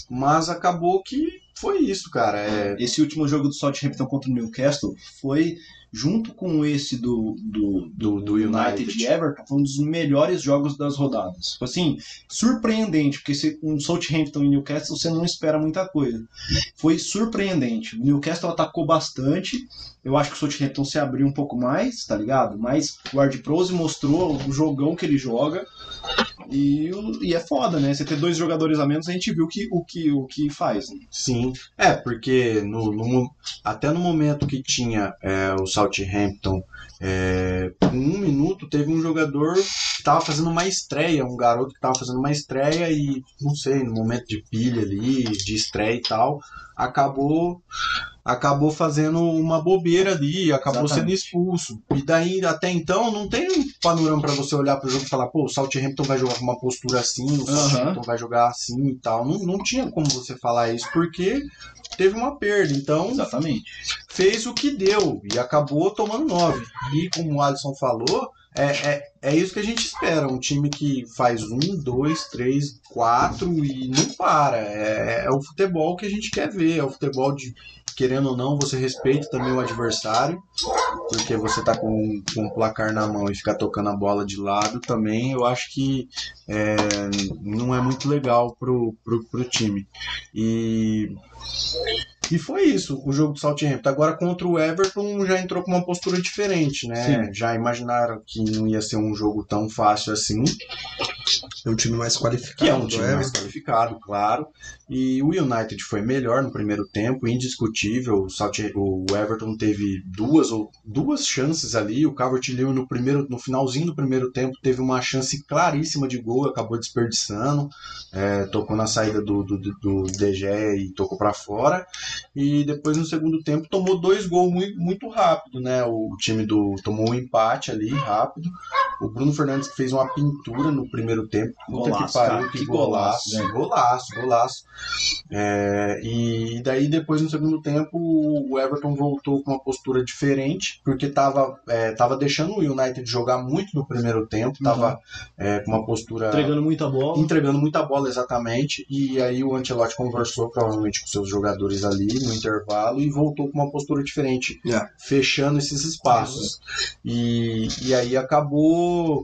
mas acabou que foi isso, cara. É, Esse último jogo do Southampton contra o Newcastle foi, junto com esse do, do, Do- do United, United. e Everton, foi um dos melhores jogos das rodadas. Tipo Assim, surpreendente, porque se um Southampton e Newcastle você não espera muita coisa. Foi surpreendente. O Newcastle atacou bastante. Eu acho que o Southampton se abriu um pouco mais, tá ligado? Mas o Ward Prose mostrou o jogão que ele joga. E, e é foda, né? Você ter dois jogadores a menos, a gente viu que, o, que, o que faz. Né? Sim, é, porque no, no até no momento que tinha é, o Southampton, é, um minuto, teve um jogador que estava fazendo uma estreia, um garoto que estava fazendo uma estreia e, não sei, no momento de pilha ali, de estreia e tal, acabou acabou fazendo uma bobeira ali, acabou Exatamente. sendo expulso. E daí, até então, não tem um panorama para você olhar para o jogo e falar, pô, o Southampton vai jogar com uma postura assim, o. Southampton vai jogar assim e tal. Não, não tinha como você falar isso, porque teve uma perda. Então, Exatamente. fez o que deu e acabou tomando nove. E como o Alisson falou, é, é, é isso que a gente espera. Um time que faz um, dois, três, quatro e não para. É, é o futebol que a gente quer ver. É o futebol de, querendo ou não, você respeita também o adversário. Porque você tá com, com o placar na mão e ficar tocando a bola de lado também, eu acho que é, não é muito legal pro, pro, pro time. E e foi isso, o jogo do Southampton. Agora contra o Everton já entrou com uma postura diferente, né? Já imaginaram que não ia ser um jogo tão fácil assim, É um time mais qualificado. que é um time mais Everton. qualificado, claro. E o United foi melhor no primeiro tempo, indiscutível. O, Everton teve duas ou duas chances ali. O Calvert-Lewin no primeiro, no finalzinho do primeiro tempo teve uma chance claríssima de gol, acabou desperdiçando. É, tocou na saída do, do, do, Gea e tocou para fora. E depois no segundo tempo tomou dois gols muito, muito rápido, né? O time do tomou um empate ali rápido. O Bruno Fernandes fez uma pintura no primeiro tempo. Puta Golaço, que pariu, que, que golaço. golaço, né? Golaço, golaço. É, e daí depois no segundo tempo o Everton voltou com uma postura diferente, porque tava, é, tava deixando o United jogar muito no primeiro tempo, tava é, com uma postura Entregando muita bola. entregando muita bola exatamente e aí o Ancelotti conversou provavelmente com seus jogadores ali no intervalo e voltou com uma postura diferente É. fechando esses espaços e, e aí acabou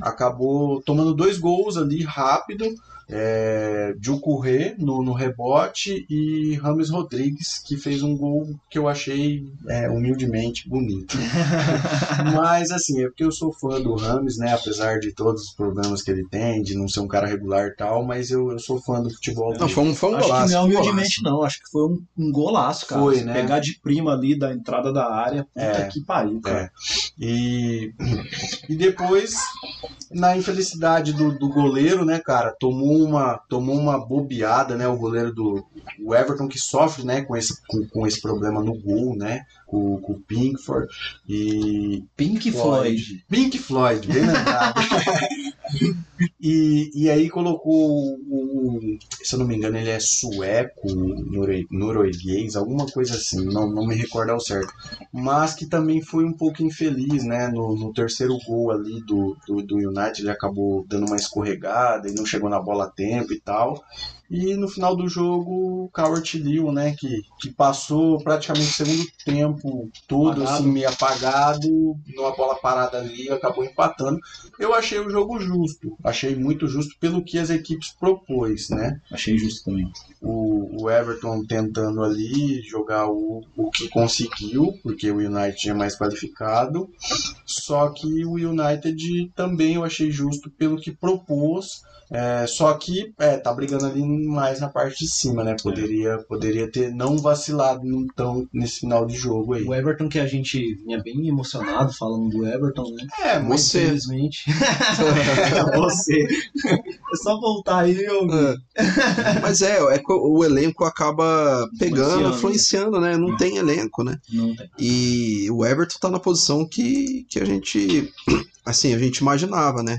acabou tomando dois gols ali rápido é, Jukuré no, no rebote e Rames Rodrigues que fez um gol que eu achei é, humildemente bonito [laughs] mas assim, é porque eu sou fã do Rames, né? Apesar de todos os problemas que ele tem, de não ser um cara regular e tal, mas eu, eu sou fã do futebol Não, foi um, foi um Acho golaço. que não é foi um humildemente, não. Acho que foi um, um golaço, cara. Foi, né? Pegar de prima ali da entrada da área, puta É. que pariu, cara. É. E, e depois, na infelicidade do, do goleiro, né, cara, tomou uma, tomou uma bobeada, né, o goleiro do o Everton que sofre, né, com esse, com, com esse problema no gol, né, com, com o Pinkford e Pink Floyd. Pink Floyd, bem lembrado. [laughs] e, e aí colocou o, se eu não me engano, ele é sueco, norueguês, alguma coisa assim, não, não me recordo ao certo. Mas que também foi um pouco infeliz, né? No, no terceiro gol ali do, do, do United, ele acabou dando uma escorregada e não chegou na bola a tempo e tal. E no final do jogo, o Cowart Liu, né, que, que passou praticamente o segundo tempo todo Apagado. assim, meio apagado, numa bola parada ali, acabou empatando. Eu achei o jogo justo, achei muito justo pelo que as equipes propôs, né? Achei justo também. o, o Everton tentando ali jogar o, o que conseguiu, porque o United é mais qualificado. Só que o United também eu achei justo pelo que propôs. É, só que é, tá brigando ali mais na parte de cima, né? Poderia, poderia ter não vacilado então nesse final de jogo aí. O Everton, que a gente vinha bem emocionado falando do Everton, né? É, Mas, Você. Infelizmente. [laughs] Você. É só voltar aí, eu. É. Mas é, é que o elenco acaba pegando, Influenciando, influenciando, né? Não É. tem elenco, né? Não tem. E o Everton tá na posição que, que a gente. [clears throat] Assim, a gente imaginava, né?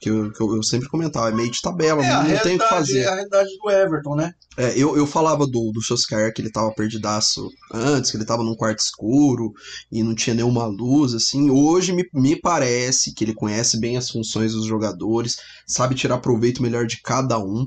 Que eu, que eu, eu sempre comentava, é meio de tabela, É, a não tem o que fazer. é a realidade do Everton, né? É, eu, eu falava do, do Solskjaer que ele tava perdidaço antes, que ele tava num quarto escuro e não tinha nenhuma luz, assim. Hoje me, me parece que ele conhece bem as funções dos jogadores, sabe tirar proveito melhor de cada um.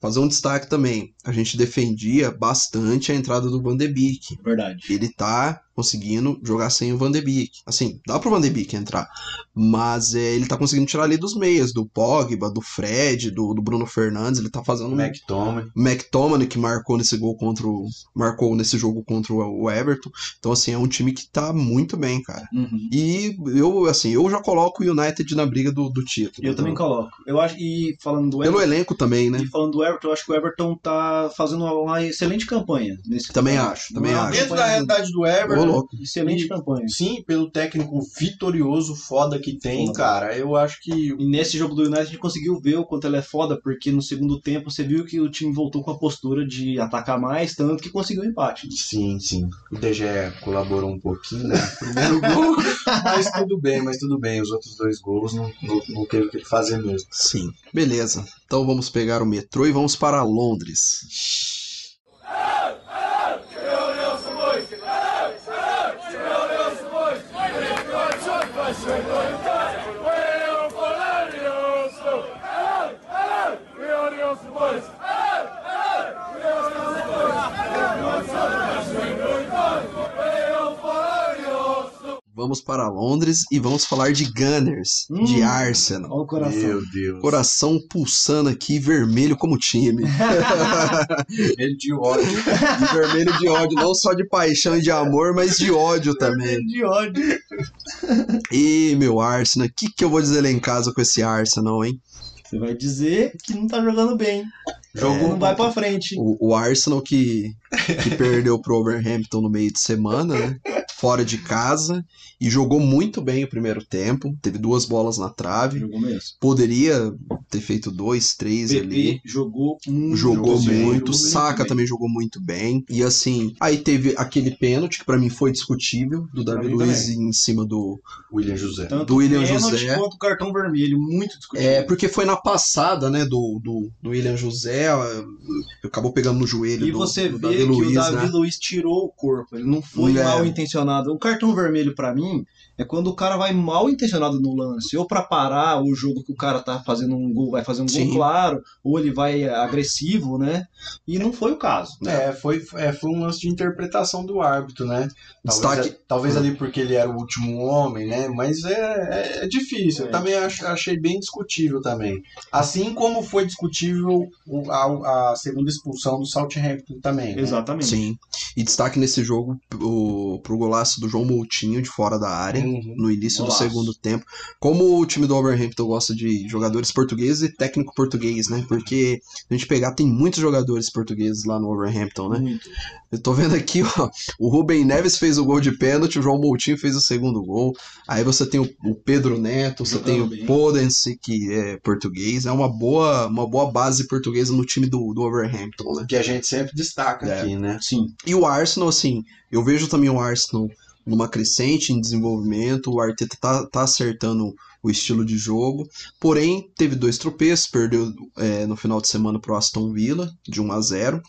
Fazer um destaque também, a gente defendia bastante a entrada do Van de Beek. Verdade. Ele tá conseguindo jogar sem o Van de Beek. Assim, dá pro Van de Beek entrar, mas é, ele tá conseguindo tirar ali dos meias, do Pogba, do Fred, do, do Bruno Fernandes, ele tá fazendo um McTominay. McTominay que marcou nesse gol contra o, marcou nesse jogo contra o Everton. Então assim, é um time que tá muito bem, cara. Uhum. E eu assim, eu já coloco o United na briga do, do título. Eu também coloco. Eu acho, e falando do Pelo Everton, elenco também, né? e falando do Everton, eu acho que o Everton tá fazendo uma, uma excelente campanha. Nesse Também campeonato. acho, também Uma acho. Dentro da campanha realidade do Everton, louco. Excelente E- campanha. Sim, pelo técnico vitorioso, foda que tem, Foda. cara. Eu acho que. E nesse jogo do United a gente conseguiu ver o quanto ele é foda, porque no segundo tempo você viu que o time voltou com a postura de atacar mais, tanto que conseguiu o empate. Sim, sim. O DG colaborou um pouquinho, né? [laughs] Primeiro gol, mas tudo bem, mas tudo bem. Os outros dois gols não, não, não teve o que fazer mesmo. Sim. Beleza. Então vamos pegar o metrô e vamos para Londres. [laughs] Vamos para Londres e vamos falar de Gunners, Hum. de Arsenal. Olha o coração. Meu Deus. Coração pulsando aqui, vermelho como time. [laughs] Ele de ódio. De vermelho de ódio, não só de paixão e de amor, mas de ódio também. De ódio. [laughs] E meu Arsenal, o que, que eu vou dizer lá em casa com esse Arsenal, hein? Você vai dizer que não tá jogando bem. Jogou não vai pra frente. O, o Arsenal que, que perdeu pro Overhampton no meio de semana, né? Fora de casa. E jogou muito bem o primeiro tempo. Teve duas bolas na trave. Jogou mesmo. Poderia ter feito dois, três ali. PP jogou muito Jogou bem, muito, jogou bem. também jogou muito bem. E assim, aí teve aquele pênalti que pra mim foi discutível, do Pra Davi Luiz também. em cima do. William José. Tanto do William José. quanto o cartão vermelho, muito discutível. É, porque foi na passada, né, do, do, do William José, acabou pegando no joelho E do, você do vê Davi que Luiz, o Davi né? Luiz tirou o corpo, ele não foi É. mal intencionado. O cartão vermelho pra mim é quando o cara vai mal intencionado no lance, ou pra parar o jogo que o cara tá fazendo um gol, vai fazer um Sim. gol claro, ou ele vai agressivo, né? E não foi o caso. É, foi, é, foi um lance de interpretação do árbitro, né? Talvez, Destaque- talvez ali porque ele era o último homem, né? Mas é, é, é difícil. Eu É. também ach- achei bem discutível também. Assim como foi discutível o- a, a segunda expulsão do Southampton também. né? Exatamente. Sim. E destaque nesse jogo o, pro golaço do João Moutinho de fora da área. Uhum. No início Golaço. do segundo tempo. Como o time do Overhampton gosta de jogadores portugueses e técnico português, né? Porque a gente pegar, tem muitos jogadores portugueses lá no Overhampton, né? Muito. Eu tô vendo aqui, ó. O Rubem Neves fez o gol de pênalti, o João Moutinho fez o segundo gol. Aí você tem o, o Pedro Neto, você Jogando tem o bem. Podense, que é português. É uma boa, uma boa base portuguesa no time do, do Overhampton, né? Que a gente sempre destaca É. aqui, né? Sim. E o Arsenal, assim, eu vejo também o Arsenal numa crescente em desenvolvimento. O Arteta tá, tá acertando o estilo de jogo. Porém, teve dois tropeços, perdeu é, no final de semana para o Aston Villa, de 1 a 0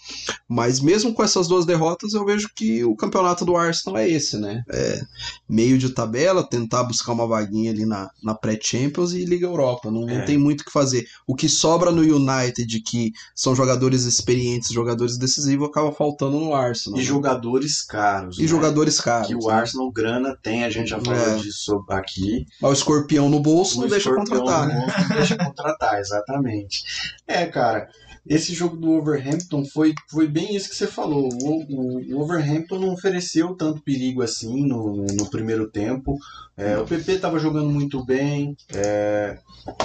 Mas mesmo com essas duas derrotas, eu vejo que o campeonato do Arsenal é esse, né? É meio de tabela, tentar buscar uma vaguinha ali na, na pré-Champions e Liga Europa. Não, É. não tem muito o que fazer. O que sobra no United, que são jogadores experientes, jogadores decisivos, acaba faltando no Arsenal. E né? jogadores caros. E né? jogadores caros. Que o né? Arsenal grana tem, a gente já falou É. disso aqui. O escorpião no bolso não deixa contratar. bolso Não deixa contratar, exatamente. É, cara, esse jogo do Overhampton foi, foi bem isso que você falou. O, o, o Overhampton não ofereceu tanto perigo assim no, no primeiro tempo. É, o PP estava jogando muito bem. é,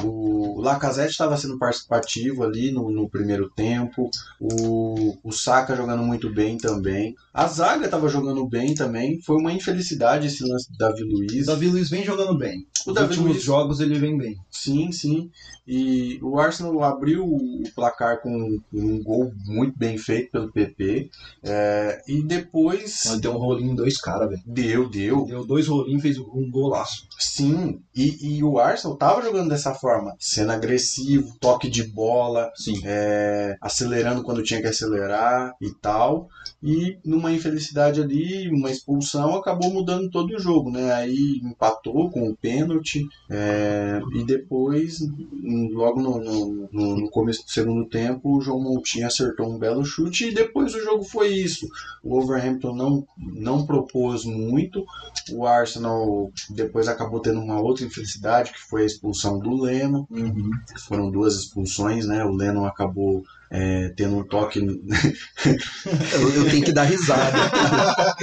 o Lacazette estava sendo participativo ali no, no primeiro tempo. O, o Saka jogando muito bem também. A zaga estava jogando bem também. Foi uma infelicidade esse lance do Davi Luiz. O Davi Luiz vem jogando bem. O Os Davi últimos Luiz- jogos ele vem bem. Sim, sim. E o Arsenal abriu o placar com um gol muito bem feito pelo PP. é, e depois Mas deu um rolinho em dois caras, velho. deu, deu. Deu dois rolinhos, fez um golaço. Sim. E, e o Arsenal tava jogando dessa forma, sendo agressivo, toque de bola, Sim. é, acelerando quando tinha que acelerar e tal. E numa infelicidade ali, uma expulsão, acabou mudando todo o jogo, né? Aí empatou com o pênalti é, e depois, logo no, no- no- no começo do segundo tempo, o João Moutinho acertou um belo chute e depois o jogo foi isso. O Overhampton não, não propôs muito, o Arsenal depois acabou tendo uma outra infelicidade, que foi a expulsão do Leno. Uhum. Foram duas expulsões, né? O Lennon acabou é, tendo um toque. [laughs] Eu, eu tenho que dar risada.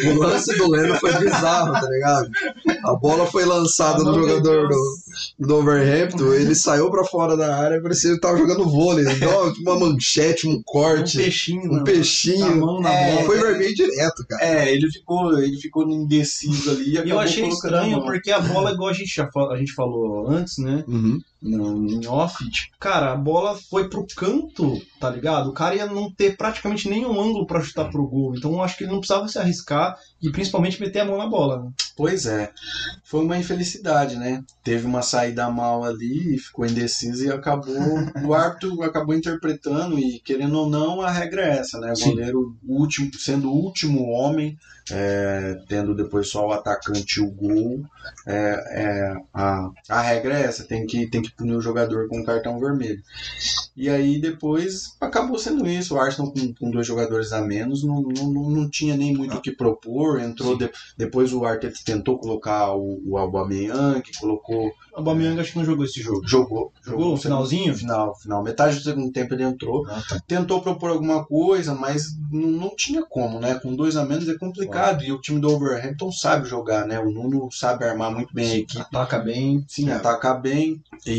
o lance do Leno foi bizarro, tá ligado? A bola foi lançada no jogador do, do Overhampton, ele saiu pra fora da área, parecia que ele tava jogando vôlei. Deu uma manchete, um Um corte, peixinho, um né? peixinho. Mão na É, bola. Foi vermelho direto, cara. É, ele ficou, ele ficou indeciso ali e eu achei a estranho, porque a bola, igual a gente, já a gente falou antes, né? Uhum. No, em off, tipo, cara, a bola foi pro canto, tá ligado? O cara ia não ter praticamente nenhum ângulo pra chutar pro gol. Então eu acho que ele não precisava se arriscar e principalmente meter a mão na bola. né? Pois é, foi uma infelicidade, né? Teve uma saída mal ali, ficou indeciso e acabou. o árbitro acabou interpretando e, querendo ou não, a regra é essa, né? O Sim. goleiro, último, sendo o último homem, é, tendo depois só o atacante e o gol, é, é, a, a regra é essa: tem que, tem que punir o jogador com cartão vermelho. E aí depois acabou sendo isso. O Arsenal com, com dois jogadores a menos não, não, não, tinha nem muito o que propor. Entrou de- depois o Arteta tentou colocar o, o Aubameyang, que colocou O Aubameyang acho que não jogou esse jogo. jogou Jogou no finalzinho? final final metade do segundo tempo ele entrou Ah, tá. tentou propor alguma coisa mas não, não tinha como né com dois a menos é complicado e o time do Overhampton sabe jogar né o Nuno sabe armar muito bem a equipe Ataca bem. Sim, É. atacar bem e,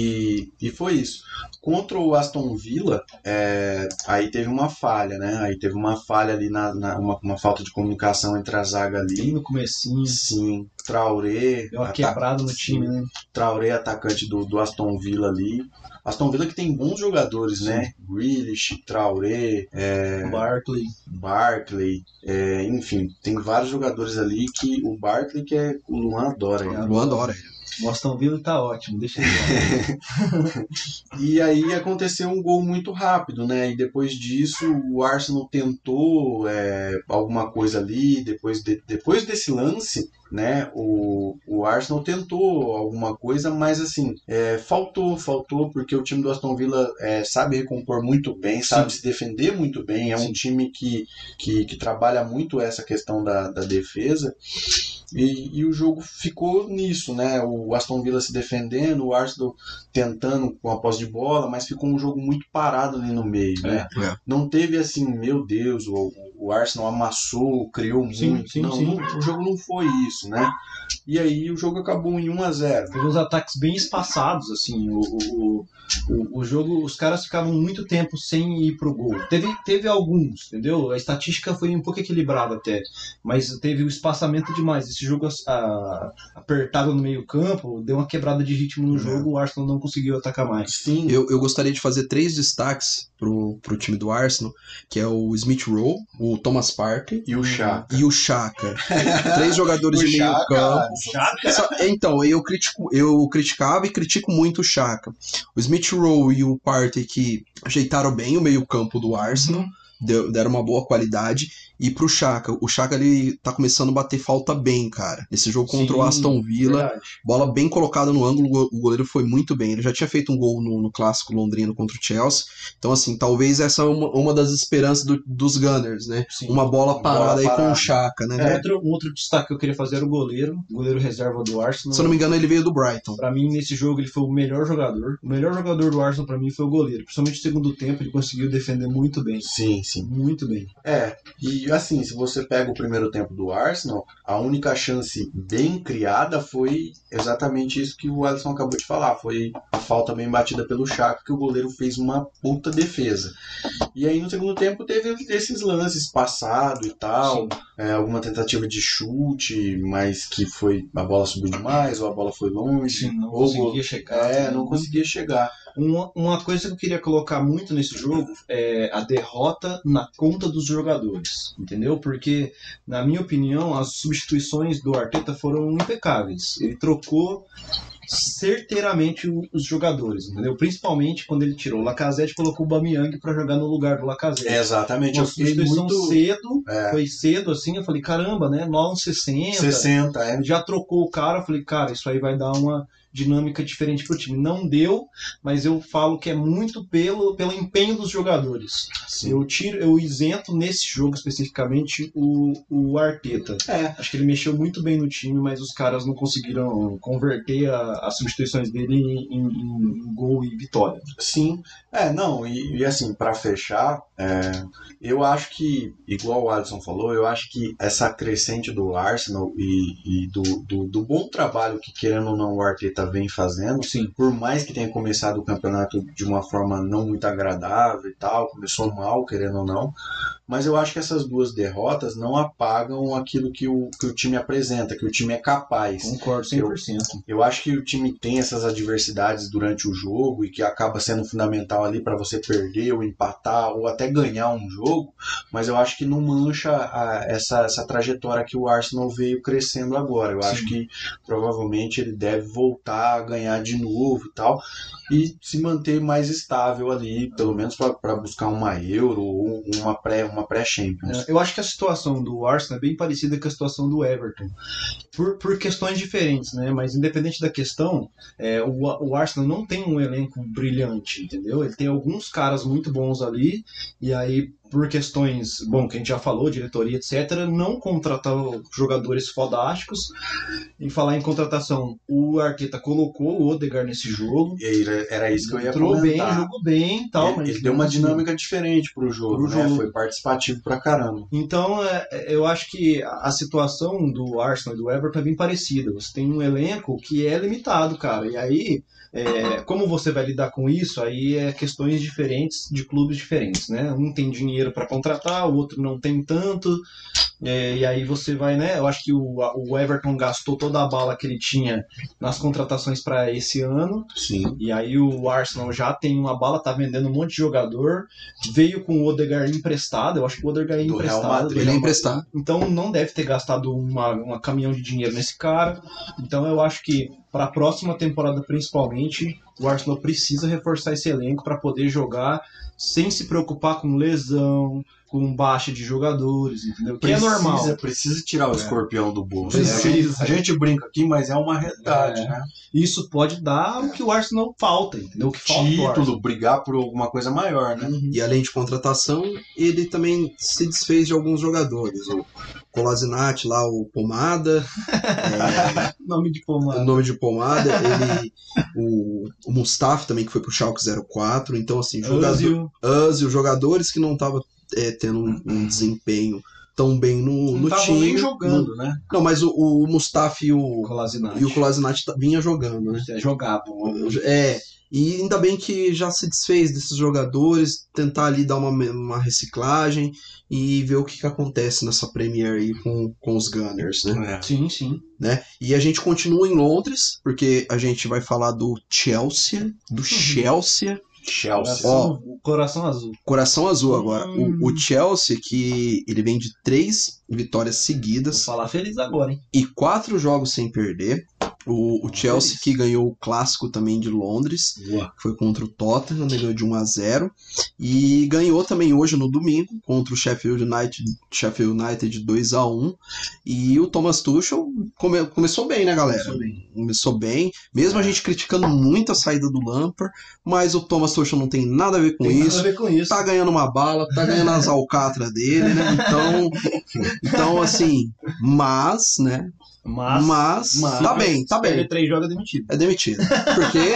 e foi isso. Contra o Aston Villa, é, aí teve uma falha, né? Aí teve uma falha ali, na, na- uma, uma falta de comunicação entre a zaga Bem ali. no comecinho. Sim, Traoré, Deu uma quebrada no time, né? Traoré atacante do, do Aston Villa ali. Aston Villa que tem bons jogadores, né? Grealish, Traoré, é, Barkley. Barkley, é, enfim, tem vários jogadores ali que o Barkley que é o Luan adora. Ele. Luan adora ele. O Aston Villa tá ótimo, deixa lá. [laughs] E aí aconteceu um gol muito rápido, né? E depois disso o Arsenal tentou é, alguma coisa ali. Depois, de- depois desse lance, né? O, o Arsenal tentou alguma coisa, mas assim é, faltou, faltou porque o time do Aston Villa é, sabe recompor muito bem, sabe se defender muito bem. É um Sim. time que, que, que trabalha muito essa questão da, da defesa. E, e o jogo ficou nisso, né? O Aston Villa se defendendo, o Arsenal tentando com a posse de bola, mas ficou um jogo muito parado ali no meio, né? É. Não teve assim, meu Deus, o, o Arsenal amassou, criou Sim, muito. sim, não, sim. não- o jogo não foi isso, né? E aí o jogo acabou em 1 a 0 Teve uns ataques bem espaçados, assim. O, o, o, o jogo, os caras ficavam muito tempo sem ir pro gol. Teve, teve alguns, entendeu? A estatística foi um pouco equilibrada até. Mas teve o espaçamento demais. Esse jogo ah, apertado no meio campo, campo, deu uma quebrada de ritmo no É. jogo, o Arsenal não conseguiu atacar mais. Sim, Eu, eu gostaria de fazer três destaques pro, pro time do Arsenal, que é o Smith Rowe, o Thomas Partey e o Chá. e o Chaka. três jogadores [laughs] de meio campo. Chaka, Só- Então, eu, critico, eu criticava e critico muito o Chaka. O Smith Rowe e o Partey que ajeitaram bem o meio-campo do Arsenal, deu- deram uma boa qualidade. E pro Chaka, o Chaka ele tá começando a bater falta bem, cara. Nesse jogo contra o Sim, Aston Villa, verdade. bola bem colocada no ângulo, o go- o goleiro foi muito bem. Ele já tinha feito um gol no, no clássico londrino contra o Chelsea. Então, assim, talvez essa é uma, uma das esperanças do- dos Gunners, né? Sim. Uma bola parada aí com parada. o Chaka, né? É, outro, um outro destaque que eu queria fazer era o goleiro, o goleiro reserva do Arsenal. Se eu não me engano, ele veio do Brighton. Pra mim, nesse jogo, ele foi o melhor jogador. O melhor jogador do Arsenal, pra mim, foi o goleiro. Principalmente no segundo tempo, ele conseguiu defender muito bem. Sim, sim. Muito bem. É, e assim, se você pega o primeiro tempo do Arsenal, a única chance bem criada foi exatamente isso que o Alisson acabou de falar. Foi a falta bem batida pelo Chaka, que o goleiro fez uma puta defesa. E aí no segundo tempo teve esses lances passado e tal, é, alguma tentativa de chute, mas que foi a bola subiu demais, ou a bola foi longe, Sim, não ou conseguia chegar. É, não conseguia chegar. Uma, uma coisa que eu queria colocar muito nesse jogo é a derrota na conta dos jogadores, entendeu? Porque, na minha opinião, as substituições do Arteta foram impecáveis. Ele trocou certeiramente os jogadores, entendeu? Principalmente quando ele tirou o Lacazette e colocou o Bamiang para jogar no lugar do Lacazette. Exatamente, Uma eu substituição muito... cedo, É, foi cedo assim, eu falei, caramba, né? 9,60. 60, é. Já trocou o cara, eu falei, cara, isso aí vai dar uma dinâmica diferente pro time. Não deu, mas eu falo que é muito pelo, pelo empenho dos jogadores. Eu tiro, eu isento nesse jogo especificamente o, o Arteta. É, Acho que ele mexeu muito bem no time, mas os caras não conseguiram converter a- as substituições dele em, em- em gol e vitória. Sim, é, não, e, e assim, pra fechar, é, eu acho que, igual o Alisson falou, eu acho que essa crescente do Arsenal e, e do, do, do bom trabalho que, querendo ou não, o Arteta vem fazendo, Sim. por mais que tenha começado o campeonato de uma forma não muito agradável e tal, começou mal, querendo ou não, mas eu acho que essas duas derrotas não apagam aquilo que o, que o time apresenta, que o time é capaz. Concordo 100%. Eu acho que o time tem essas adversidades durante o jogo e que acaba sendo fundamental ali para você perder ou empatar ou até ganhar um jogo, mas eu acho que não mancha a- essa, essa trajetória que o Arsenal veio crescendo agora. Eu acho Sim. que provavelmente ele deve voltar a ganhar de novo e tal e se manter mais estável ali, pelo menos para buscar uma Euro ou uma pré uma pré-Champions. É, Eu acho que a situação do Arsenal é bem parecida com a situação do Everton, por, por questões diferentes, né? Mas independente da questão, é, o, o Arsenal não tem um elenco brilhante, entendeu? Ele tem alguns caras muito bons ali, e aí por questões, bom, que a gente já falou, diretoria, etc., não contratou jogadores fodásticos. Em falar em contratação, o Arteta colocou o Odegaard nesse jogo, aí, era isso que eu ia entrou bem, comentar. jogou bem tal, ele, mas ele deu uma conseguiu. dinâmica diferente pro jogo, Pro né? jogo. Foi participativo pra caramba. Então, é, é, eu acho que a situação do Arsenal e do Everton é bem parecida. Você tem um elenco que é limitado, cara. E aí, é, como você vai lidar com isso? Aí é questões diferentes de clubes diferentes, né? Um tem dinheiro para contratar, o outro não tem tanto. É, e aí você vai, né? Eu acho que o, o Everton gastou toda a bala que ele tinha nas contratações para esse ano. Sim. E aí o Arsenal já tem uma bala, tá vendendo um monte de jogador. Veio com o Odegaard emprestado. Eu acho que o Odegaard é Real emprestado. Madrid. Ele é Real emprestado. então não deve ter gastado uma, uma caminhão de dinheiro nesse cara. Então eu acho que para a próxima temporada principalmente, o Arsenal precisa reforçar esse elenco para poder jogar sem se preocupar com lesão, com baixa de jogadores, entendeu? Que é normal. Precisa tirar o É. escorpião do bolso. né? Precisa. A gente brinca aqui, mas é uma realidade, É. né? Isso pode dar o que o Arsenal falta, entendeu? O que. Título, brigar por alguma coisa maior, né? Uhum. E além de contratação, ele também se desfez de alguns jogadores. O Colasinati lá, o Pomada, [laughs] é, Nome de o pomada. nome de Pomada, ele, o, o Mustafa também, que foi pro Schalke 04. Então, assim, jogador, Ozil. Ozil, jogadores que não estavam tendo um, um desempenho tão bem no, Não no time. nem jogando, né? Não, mas o, o Mustafa e o, Kolasinac. e o Kolasinac vinha jogando, né? jogavam. É, e ainda bem que já se desfez desses jogadores, tentar ali dar uma, uma reciclagem e ver o que, que acontece nessa Premier aí com, com os Gunners, né? É. Sim, sim. né? E a gente continua em Londres, porque a gente vai falar do Chelsea, do Chelsea, Chelsea. Coração, o coração azul. coração azul Hum. agora. O, o Chelsea, que ele vem de três vitórias Vou seguidas falar feliz agora, hein? e quatro jogos sem perder. O, o Chelsea Feliz. que ganhou o clássico também de Londres, Boa. foi contra o Tottenham, ganhou de 1 a 0 e ganhou também hoje no domingo contra o Sheffield United, Sheffield United de 2 a 1 e o Thomas Tuchel come- começou bem, né, galera? Começou bem. Começou bem, mesmo a gente criticando muito a saída do Lampard, mas o Thomas Tuchel não tem nada a ver com Tem nada isso. a ver com isso. Tá ganhando uma bala, tá ganhando as alcatras dele, né? Então, [laughs] então assim, mas, né? Mas, Mas, mas- tá bem, tá bem. três jogos é demitido. É demitido. Porque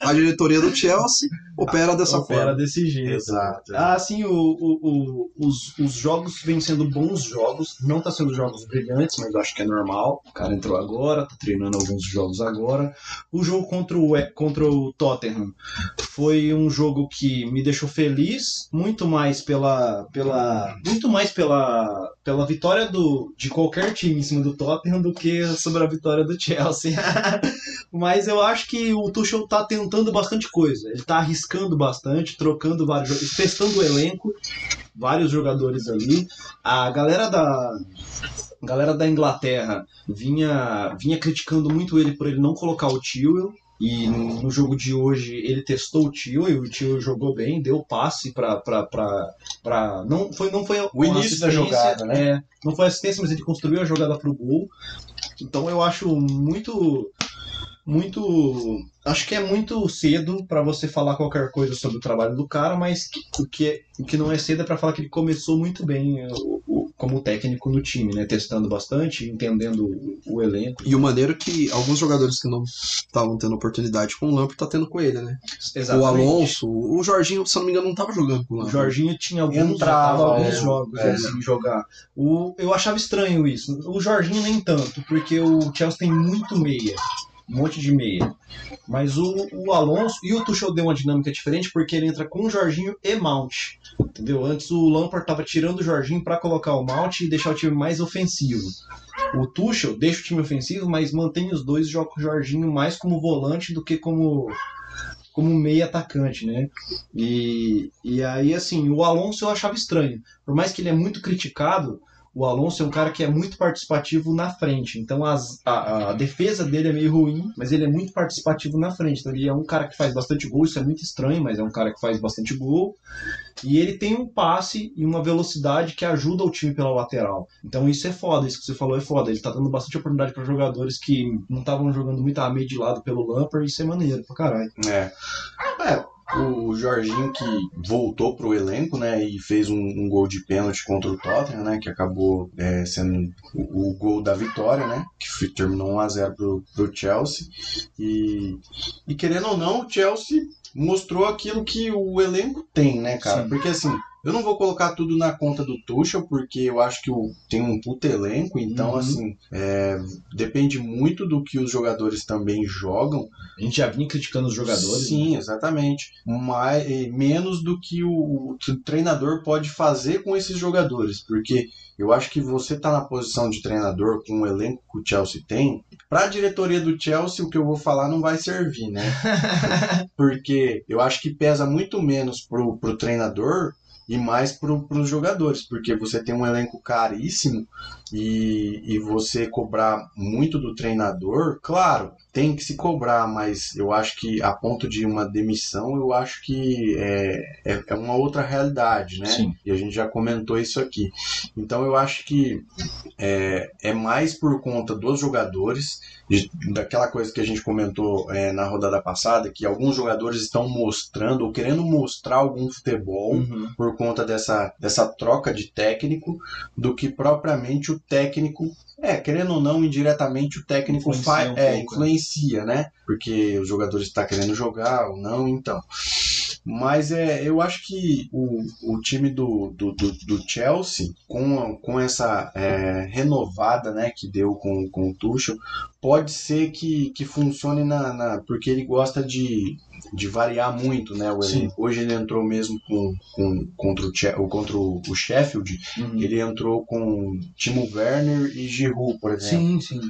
a diretoria do Chelsea opera dessa Opera forma. desse jeito. Exato. Ah, sim, o, o, o- os, os jogos vêm sendo bons jogos. Não tá sendo jogos brilhantes, mas eu acho que é normal. O cara entrou agora, tá treinando alguns jogos agora. O jogo contra o, E- contra o Tottenham foi um jogo que me deixou feliz, muito mais pela. pela muito mais pela, pela vitória do, de qualquer time em cima do Tottenham do que sobre a vitória do Chelsea. [laughs] Mas eu acho que o Tuchel tá tentando bastante coisa. Ele tá arriscando bastante, trocando vários jogadores, testando o elenco, vários jogadores ali. A galera da a galera da Inglaterra vinha vinha criticando muito ele por ele não colocar o Tewell. E no jogo de hoje ele testou o Tio e o Tio jogou bem, deu passe pra, pra não, foi, não foi O início da jogada, né? é, não foi assistência, mas ele construiu a jogada pro gol. Então eu acho muito. Muito. Acho que é muito cedo pra você falar qualquer coisa sobre o trabalho do cara, mas o que, é- o que não é cedo é pra falar que ele começou muito bem é, o- o- como técnico no time, né? Testando bastante, entendendo o, o elenco. E o maneiro que alguns jogadores que não estavam tendo oportunidade com o Lampard tá tendo com ele, né? O Exatamente. Alonso, o Jorginho, se eu não me engano, não tava jogando com o O Lampard. Jorginho tinha alguns, Entrava, alguns é, jogos é. assim, jogar. O, eu achava estranho isso. O Jorginho nem tanto, porque o Chelsea tem muito meia. Um monte de meia. Mas o, o Alonso e o Tuchel deu uma dinâmica diferente porque ele entra com o Jorginho e Mount. Entendeu? Antes o Lampard tava tirando o Jorginho para colocar o Mount e deixar o time mais ofensivo. O Tuchel deixa o time ofensivo, mas mantém os dois e joga o Jorginho mais como volante do que como como meio atacante, né? E, e aí, assim, o Alonso eu achava estranho. Por mais que ele é muito criticado, o Alonso é um cara que é muito participativo na frente. Então as- a, a defesa dele é meio ruim, mas ele é muito participativo na frente. Então ele é um cara que faz bastante gol, isso é muito estranho, mas é um cara que faz bastante gol. E ele tem um passe e uma velocidade que ajuda o time pela lateral. Então isso é foda, isso que você falou é foda. Ele tá dando bastante oportunidade para jogadores que não estavam jogando muito a meio de lado pelo Lampard, isso é maneiro pra caralho. É. É, o Jorginho que voltou pro elenco, né, e fez um, um gol de pênalti contra o Tottenham, né, que acabou é, sendo o, o gol da vitória, né, que terminou 1x0 pro, pro Chelsea. E, e querendo ou não, o Chelsea mostrou aquilo que o elenco tem, né, cara? Sim. Porque assim, eu não vou colocar tudo na conta do Tuchel, porque eu acho que o, tem um puto elenco, então Uhum. assim, é, depende muito do que os jogadores também jogam. A gente já vinha criticando os jogadores. né? Sim, exatamente. Mais, eh, menos do que o, o treinador pode fazer com esses jogadores. Porque eu acho que você tá na posição de treinador com o elenco que o Chelsea tem. Para a diretoria do Chelsea, o que eu vou falar não vai servir, né? [laughs] Porque eu acho que pesa muito menos pro, pro treinador e mais pro, pros jogadores. Porque você tem um elenco caríssimo e, e você cobrar muito do treinador, claro, tem que se cobrar, mas eu acho que a ponto de uma demissão, eu acho que é, é, é uma outra realidade, né? Sim. E a gente já comentou isso aqui. Então eu acho que é, é mais por conta dos jogadores, de- daquela coisa que a gente comentou é, na rodada passada, que alguns jogadores estão mostrando ou querendo mostrar algum futebol Uhum. por conta dessa, dessa troca de técnico, do que propriamente o técnico. É, querendo ou não, indiretamente o técnico Influencia um é, pouco, influencia, né? Porque os jogadores estão querendo jogar ou não, então. Mas é, eu acho que o, o time do, do, do, do Chelsea, com, com essa é, renovada né, que deu com, com o Tuchel, pode ser que, que funcione na, na porque ele gosta de, de variar muito, né? Elenco. Hoje ele entrou mesmo com, com, contra, o, Che- contra o Sheffield, Uhum. ele entrou com Timo Werner e Giroud, por exemplo. Sim, sim.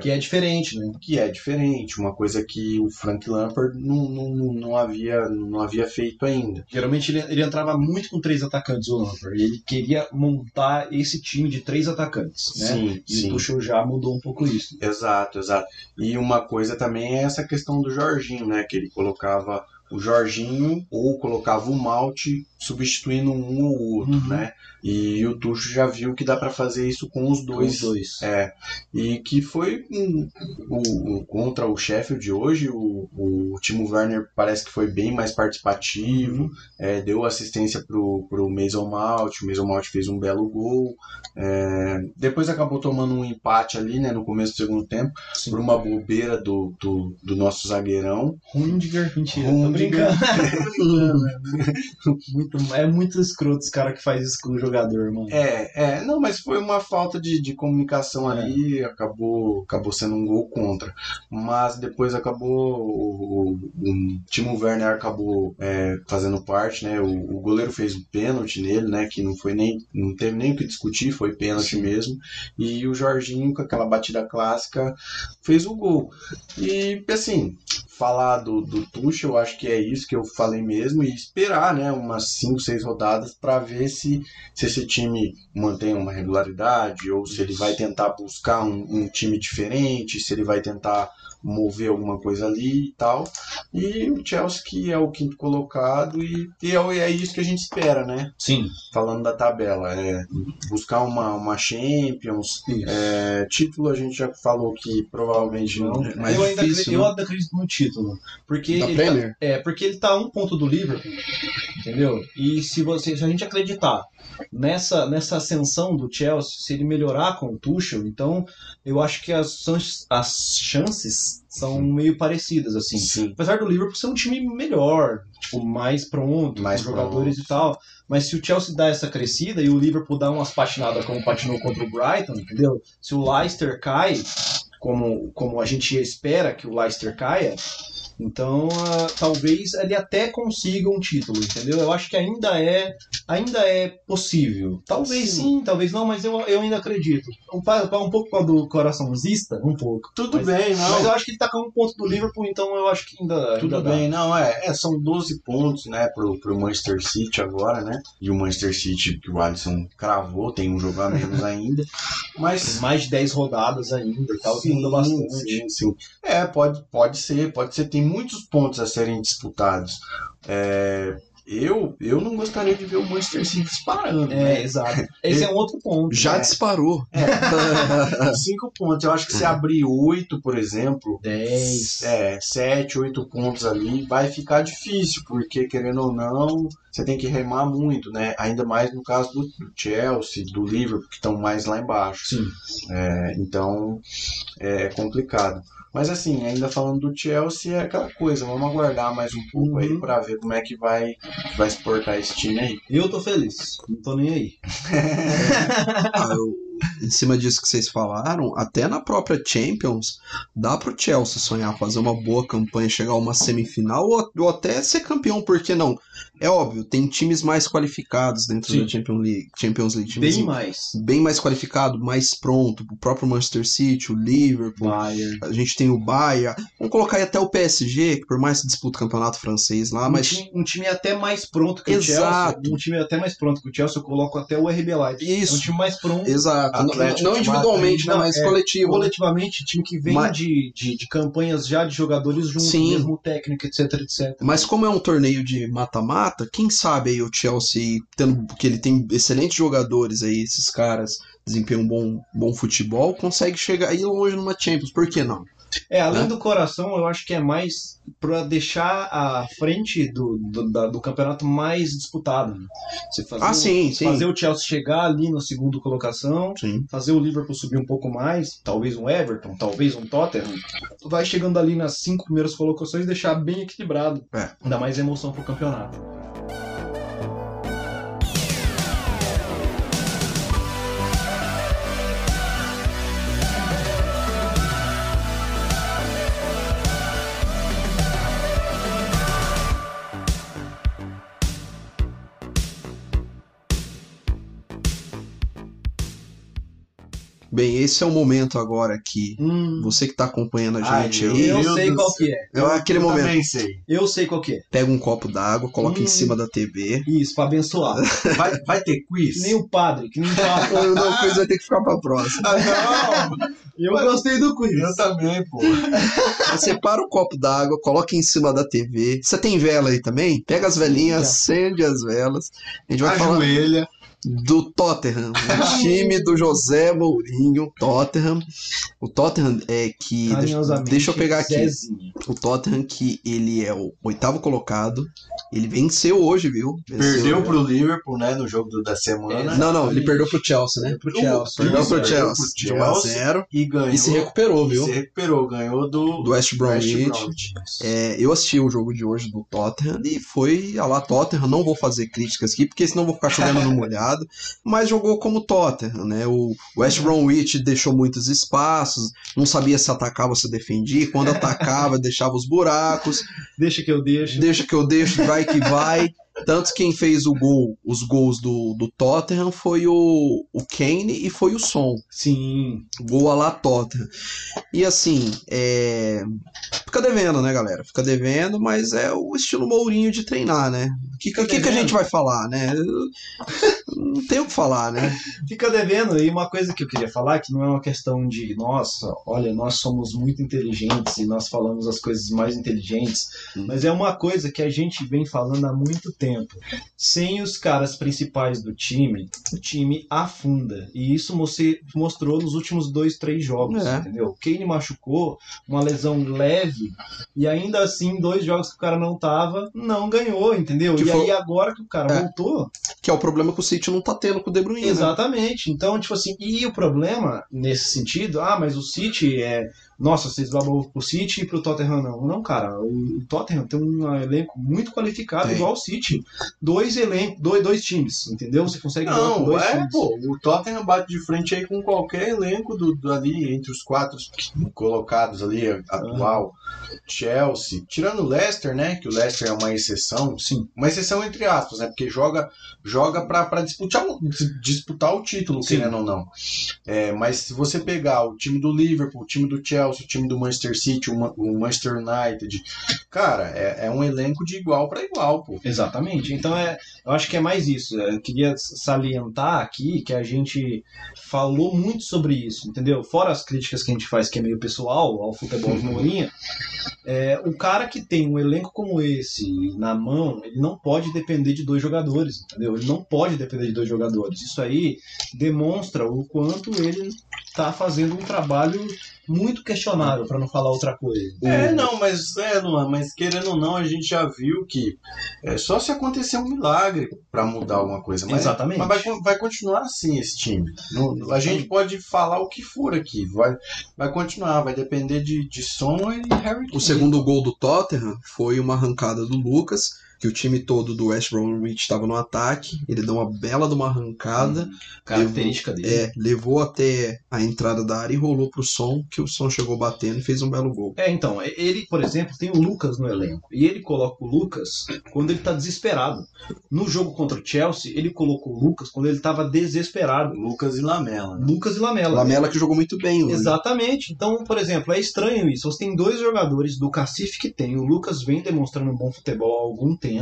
Que é diferente, né? Que é diferente, uma coisa que o Frank Lampard não, não, não, havia, não havia feito ainda. Geralmente ele, ele entrava muito com três atacantes, o Lampard. Ele queria montar esse time de três atacantes, né? Sim, E sim. o Tuchel já mudou um pouco isso. Exato, exato. E uma coisa também é essa questão do Jorginho, né? Que ele colocava o Jorginho ou colocava o Malte substituindo um ou outro, Uhum. né? E o Tucho já viu que dá para fazer isso com os dois. Os dois. É, e que foi um, o, o- contra o Sheffield de hoje, o, o Timo Werner parece que foi bem mais participativo, é, deu assistência pro, pro Mason Mount, o Mason Mount fez um belo gol, é, depois acabou tomando um empate ali, né, no começo do segundo tempo, Sim. por uma bobeira do, do, do nosso zagueirão. Rundiger, mentira, tô Rundiger. brincando. [laughs] muito, é muito escroto esse cara que faz isso com o jogador, mano. É, é, não, mas foi uma falta de, de comunicação ali, acabou, acabou sendo um gol contra. Mas depois acabou, o, o, o Timo Werner acabou é, fazendo parte, né? O, o goleiro fez um pênalti nele, né? Que não foi nem, não teve nem o que discutir, foi pênalti Sim. mesmo. E o Jorginho, com aquela batida clássica, fez o gol. E assim, falar do, do Tuchel, eu acho que é isso que eu falei mesmo, e esperar, né? Umas 5, 6 rodadas para ver se se esse time mantém uma regularidade ou se ele vai tentar buscar um, um time diferente, se ele vai tentar mover alguma coisa ali e tal. E o Chelsea que é o quinto colocado e, e é, é isso que a gente espera, né? Sim. Falando da tabela, é buscar uma, uma Champions, é, título a gente já falou que provavelmente não. É mais eu, ainda difícil, acredito, eu né? ainda acredito no título. Porque Da ele Premier? Tá, é, porque ele tá a um ponto do Liverpool. Entendeu? E se, você, se a gente acreditar nessa, nessa ascensão do Chelsea, se ele melhorar com o Tuchel, então eu acho que as, as chances são meio parecidas, assim. Sim. Apesar do Liverpool ser um time melhor, tipo, mais pronto, Mais com jogadores pronto. e tal. Mas se o Chelsea dá essa crescida e o Liverpool dá umas patinadas como patinou contra o Brighton, entendeu? Se o Leicester cai, como, como a gente espera que o Leicester caia, então ah, talvez ele até consiga um título, entendeu? Eu acho que ainda é ainda é possível. Talvez sim, Sim. talvez não, mas eu, eu ainda acredito. Um, um pouco para do coraçãozista, um pouco. Tudo Mas- bem, não. Mas eu acho que ele tá com um ponto do Liverpool, então eu acho que ainda. Tudo ainda dá. bem, não, é, é, são 12 pontos, né, pro, pro Manchester City agora, né, e o Manchester City que o Alisson cravou, tem um jogo a menos [laughs] ainda, Tem mas... mais de 10 rodadas ainda tal, que muda bastante. Sim, sim. É, pode, pode ser, pode ser, tem muitos pontos a serem disputados. É, eu, eu não gostaria de ver o Manchester City disparando, É, né, exato. Esse é um outro ponto. Já É. disparou. [laughs] cinco pontos, eu acho que se abrir oito, por exemplo, 10. É, 7, 8 pontos ali vai ficar difícil, porque querendo ou não, você tem que remar muito, né? Ainda mais no caso do do Chelsea, do Liverpool, que estão mais lá embaixo. Sim. É, então é complicado. Mas assim, ainda falando do Chelsea, é aquela coisa, vamos aguardar mais um pouco aí Uhum. para ver como é que vai, que vai exportar esse time aí. Eu tô feliz. Não tô nem aí. [laughs] Ah, eu- em cima disso que vocês falaram, até na própria Champions, dá pro Chelsea sonhar fazer uma boa campanha, chegar a uma semifinal ou, ou até ser campeão, por que não? É óbvio, tem times mais qualificados dentro Sim. da Champions League, Champions League Bem mais. bem mais qualificado, mais pronto, o próprio Manchester City, o Liverpool, Bayern. a gente tem o Bayern, vamos colocar aí até o PSG, que por mais que disputa o campeonato francês lá, um, mas time, um time até mais pronto que Exato. o Chelsea. Um time até mais pronto que o Chelsea, eu coloco até o RB Leipzig. Isso. É um time mais pronto. exato, não, Atlético não individualmente, né, mas é, coletivo. né? Coletivamente, time que vem Mas- de, de, de campanhas já de jogadores juntos, Sim. mesmo técnico, etc, etc. Mas como é um torneio de mata-mata, quem sabe aí o Chelsea, tendo que ele tem excelentes jogadores aí, esses caras desempenham um bom, bom futebol, consegue chegar aí longe numa Champions, por que não? É, além Né? do coração, eu acho que é mais pra deixar a frente do, do, da- do campeonato mais disputado. né? Você fazer Ah, o- sim, sim. Fazer o Chelsea chegar ali no segundo colocação, Sim. fazer o Liverpool subir um pouco mais, talvez um Everton, talvez um Tottenham. Vai chegando ali nas cinco primeiras colocações e deixar bem equilibrado. É. Dá mais emoção pro campeonato. Bem, esse é o momento agora que Hum, você que tá acompanhando a gente aí, eu Deus sei do qual que é. é aquele Eu momento. também sei. Eu sei qual que é. Pega um copo d'água, coloca em Hum. cima da TV. Isso, pra abençoar. [laughs] Vai, vai ter quiz? que nem o padre, que nem o padre. [laughs] Não, não, coisa vai ter que ficar pra próxima. Ah, não! Eu gostei do quiz. Eu também, pô. Você separa o copo d'água, coloca em cima da TV. Você tem vela aí também? Pega as velinhas, acende as velas. A gente vai falar Ajoelha. Do Tottenham, o [laughs] time do José Mourinho, Tottenham. O Tottenham é que. Deixa, deixa eu pegar aqui. Zezinho. O Tottenham, que ele é o oitavo colocado. Ele venceu hoje, viu? Venceu. Perdeu pro Liverpool, né, no jogo da semana. Não, não, ele perdeu pro Chelsea, né? Pro Chelsea. Perdeu pro perdeu Chelsea. pro De 1 a Chelsea. 0 E ganhou. E se recuperou, viu? Se recuperou, ganhou do, Do West West Bromwich. Bromwich. É, eu assisti o jogo de hoje do Tottenham e foi a lá Tottenham. Não vou fazer críticas aqui, porque senão vou ficar chovendo no molhado. Mas jogou como Tottenham, né? O West Bromwich deixou muitos espaços, não sabia se atacava ou se defendia. Quando atacava, [laughs] deixava os buracos. Deixa que eu deixo. Deixa que eu deixo, vai que vai. Tanto quem fez o gol, os gols do, do Tottenham foi o, o Kane e foi o Son. Sim. Gol a lá Tottenham. E assim, é... fica devendo, né, galera? Fica devendo, mas é o estilo Mourinho de treinar, né? O que, que, que a gente vai falar, né? Não tem o que falar, né? [laughs] Fica devendo. E uma coisa que eu queria falar, que não é uma questão de, nossa, olha, nós somos muito inteligentes e nós falamos as coisas mais inteligentes, Hum. mas é uma coisa que a gente vem falando há muito tempo. Sem os caras principais do time, o time afunda. E isso você mostrou nos últimos dois, três jogos, É. entendeu? O Kane machucou, uma lesão leve, e ainda assim, dois jogos que o cara não tava, não ganhou, entendeu? Que e foi- aí agora que o cara É. voltou, Que é o problema que o City não tá tendo com o De Bruyne. né? Exatamente. Então, tipo assim, e o problema nesse sentido, ah, mas o City é. Nossa, vocês babam pro City e pro Tottenham não. Não, cara, o Tottenham tem um elenco muito qualificado, Tem. igual o City. Dois elencos, dois, dois times, entendeu? Você consegue jogar com Não, dois é, times. pô, o Tottenham bate de frente aí com qualquer elenco do, do- ali, entre os quatro colocados ali, atual. Chelsea, tirando o Leicester, né, que o Leicester é uma exceção, Sim. uma exceção entre aspas, né, porque joga, joga pra, pra disputar, o- disputar o título, Sim. querendo ou não. É, mas se você pegar o time do Liverpool, o time do Chelsea, o time do Manchester City, o, Ma- o Manchester United, cara, é, é um elenco de igual pra igual, pô. Exatamente. Então é, eu acho que é mais isso. Eu queria salientar aqui que a gente falou muito sobre isso, entendeu? Fora as críticas que a gente faz, que é meio pessoal ao futebol de Mourinho, [laughs] é, o cara que tem um elenco como esse na mão, ele não pode depender de dois jogadores, entendeu? Ele não pode depender de dois jogadores. Isso aí demonstra o quanto ele está fazendo um trabalho muito questionável, para não falar outra coisa. É, não, mas é, Luan, mas querendo ou não, a gente já viu que é só se acontecer um milagre pra mudar alguma coisa. Mas, Exatamente. Mas vai, vai continuar assim esse time. Não- a gente pode falar o que for aqui. Vai, vai continuar, vai depender de, de Son e Harry O Kane. segundo gol do Tottenham foi uma arrancada do Lucas, que o time todo do West Bromwich estava no ataque. Ele deu uma bela de uma arrancada. Característica dele. É, levou até a entrada da área e rolou pro som, que o som chegou batendo e fez um belo gol. É, então, ele, por exemplo, tem o Lucas no elenco. E ele coloca o Lucas quando ele tá desesperado. No jogo contra o Chelsea, ele colocou o Lucas quando ele tava desesperado. Lucas e Lamela. né? Lucas e Lamela. Lamela que jogou muito bem hoje. Exatamente. Então, por exemplo, é estranho isso. Você tem dois jogadores do Cacife que tem. O Lucas vem demonstrando um bom futebol há algum tempo.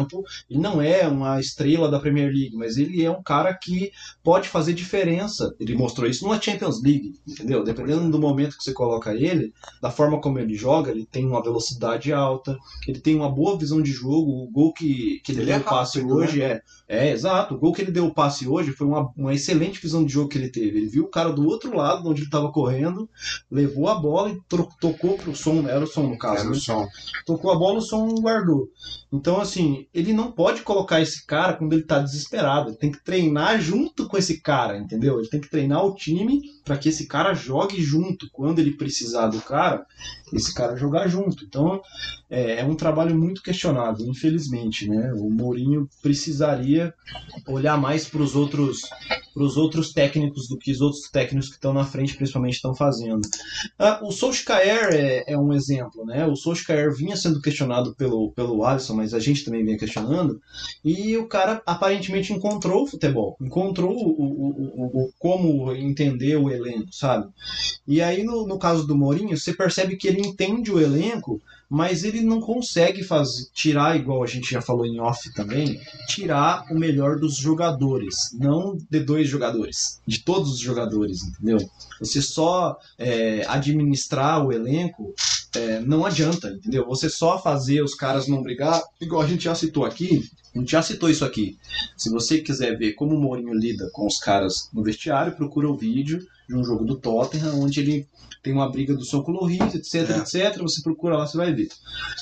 Ele não é uma estrela da Premier League, mas ele é um cara que pode fazer diferença. Ele mostrou isso numa Champions League, entendeu? Dependendo do momento que você coloca ele, da forma como ele joga, ele tem uma velocidade alta, ele tem uma boa visão de jogo. O gol que, que ele, Ele deu é o passe hoje é, É, exato. O gol que ele deu o passe hoje foi uma, uma excelente visão de jogo que ele teve. Ele viu o cara do outro lado, onde ele estava correndo, levou a bola e tocou pro som, era o som no caso, Era né? o som. tocou a bola, o som guardou. Então, assim, ele não pode colocar esse cara quando ele tá desesperado. Ele tem que treinar junto com esse cara, entendeu? Ele tem que treinar o time para que esse cara jogue junto. Quando ele precisar do cara, esse cara jogar junto. Então, é, é um trabalho muito questionável, infelizmente, né? O Mourinho precisaria olhar mais para os outros para os outros técnicos do que os outros técnicos que estão na frente principalmente estão fazendo. Ah, o Solskjaer é, é um exemplo, né? O Solskjaer vinha sendo questionado pelo, pelo Alisson, mas a gente também vinha questionando, e o cara aparentemente encontrou o futebol, encontrou o, o, o, o- como entender o elenco, sabe? E aí, no, no caso do Mourinho, você percebe que ele entende o elenco, mas ele não consegue fazer, tirar, igual a gente já falou em off também, tirar o melhor dos jogadores, não de dois jogadores, de todos os jogadores, entendeu? Você só é, administrar o elenco é, não adianta, entendeu? Você só fazer os caras não brigar, igual a gente já citou aqui, a gente já citou isso aqui. Se você quiser ver como o Mourinho lida com os caras no vestiário, procura o vídeo de um jogo do Tottenham, onde ele tem uma briga do som com o Loris, etc, É. etc. Você procura lá, você vai ver.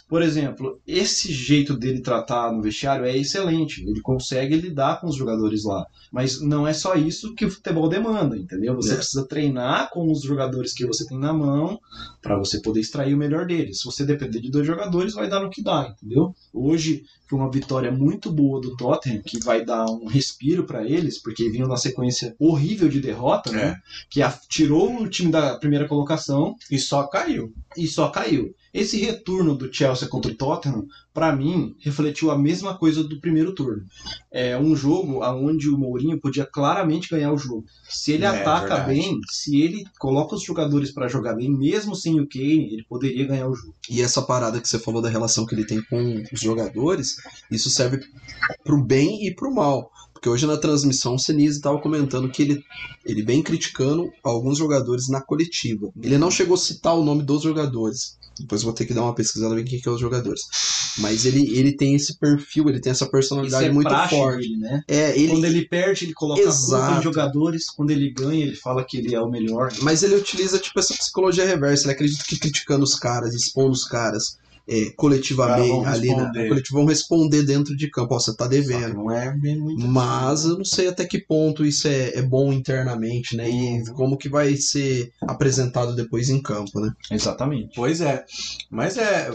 Por exemplo, esse jeito dele tratar no vestiário é excelente. Ele consegue lidar com os jogadores lá. Mas não é só isso que o futebol demanda, entendeu? Você É. precisa treinar com os jogadores que você tem na mão para você poder extrair o melhor deles. Se você depender de dois jogadores, vai dar no que dá, entendeu? Hoje foi uma vitória muito boa do Tottenham, que vai dar um respiro para eles, porque vinham na sequência horrível de derrota, né? Que a- tirou o time da primeira colocação E só caiu. e só caiu. Esse retorno do Chelsea contra o Tottenham, para mim, refletiu a mesma coisa do primeiro turno. É um jogo onde o Mourinho podia claramente ganhar o jogo. Se ele É, ataca verdade. bem, se ele coloca os jogadores para jogar bem, mesmo sem o Kane, ele poderia ganhar o jogo. E essa parada que você falou da relação que ele tem com os jogadores, isso serve pro bem e pro mal. Porque hoje na transmissão o Senise estava comentando que ele, ele vem criticando alguns jogadores na coletiva. Ele não chegou a citar o nome dos jogadores. Depois vou ter que dar uma pesquisada bem quem que é os jogadores. Mas ele, ele tem esse perfil, ele tem essa personalidade é muito forte. dele, né? É, ele, Quando ele perde, ele coloca Exato. jogadores. Quando ele ganha, ele fala que ele é o melhor. Mas ele utiliza tipo essa psicologia reversa. Ele acredita que criticando os caras, expondo os caras é, coletivamente vão ali na, responder. na coletiva, vão responder dentro de campo. Ó, você tá devendo. não é bem muito. Mas eu não sei até que ponto isso é, é bom internamente, né? E como que vai ser apresentado depois em campo, né? Exatamente. Pois é. Mas é,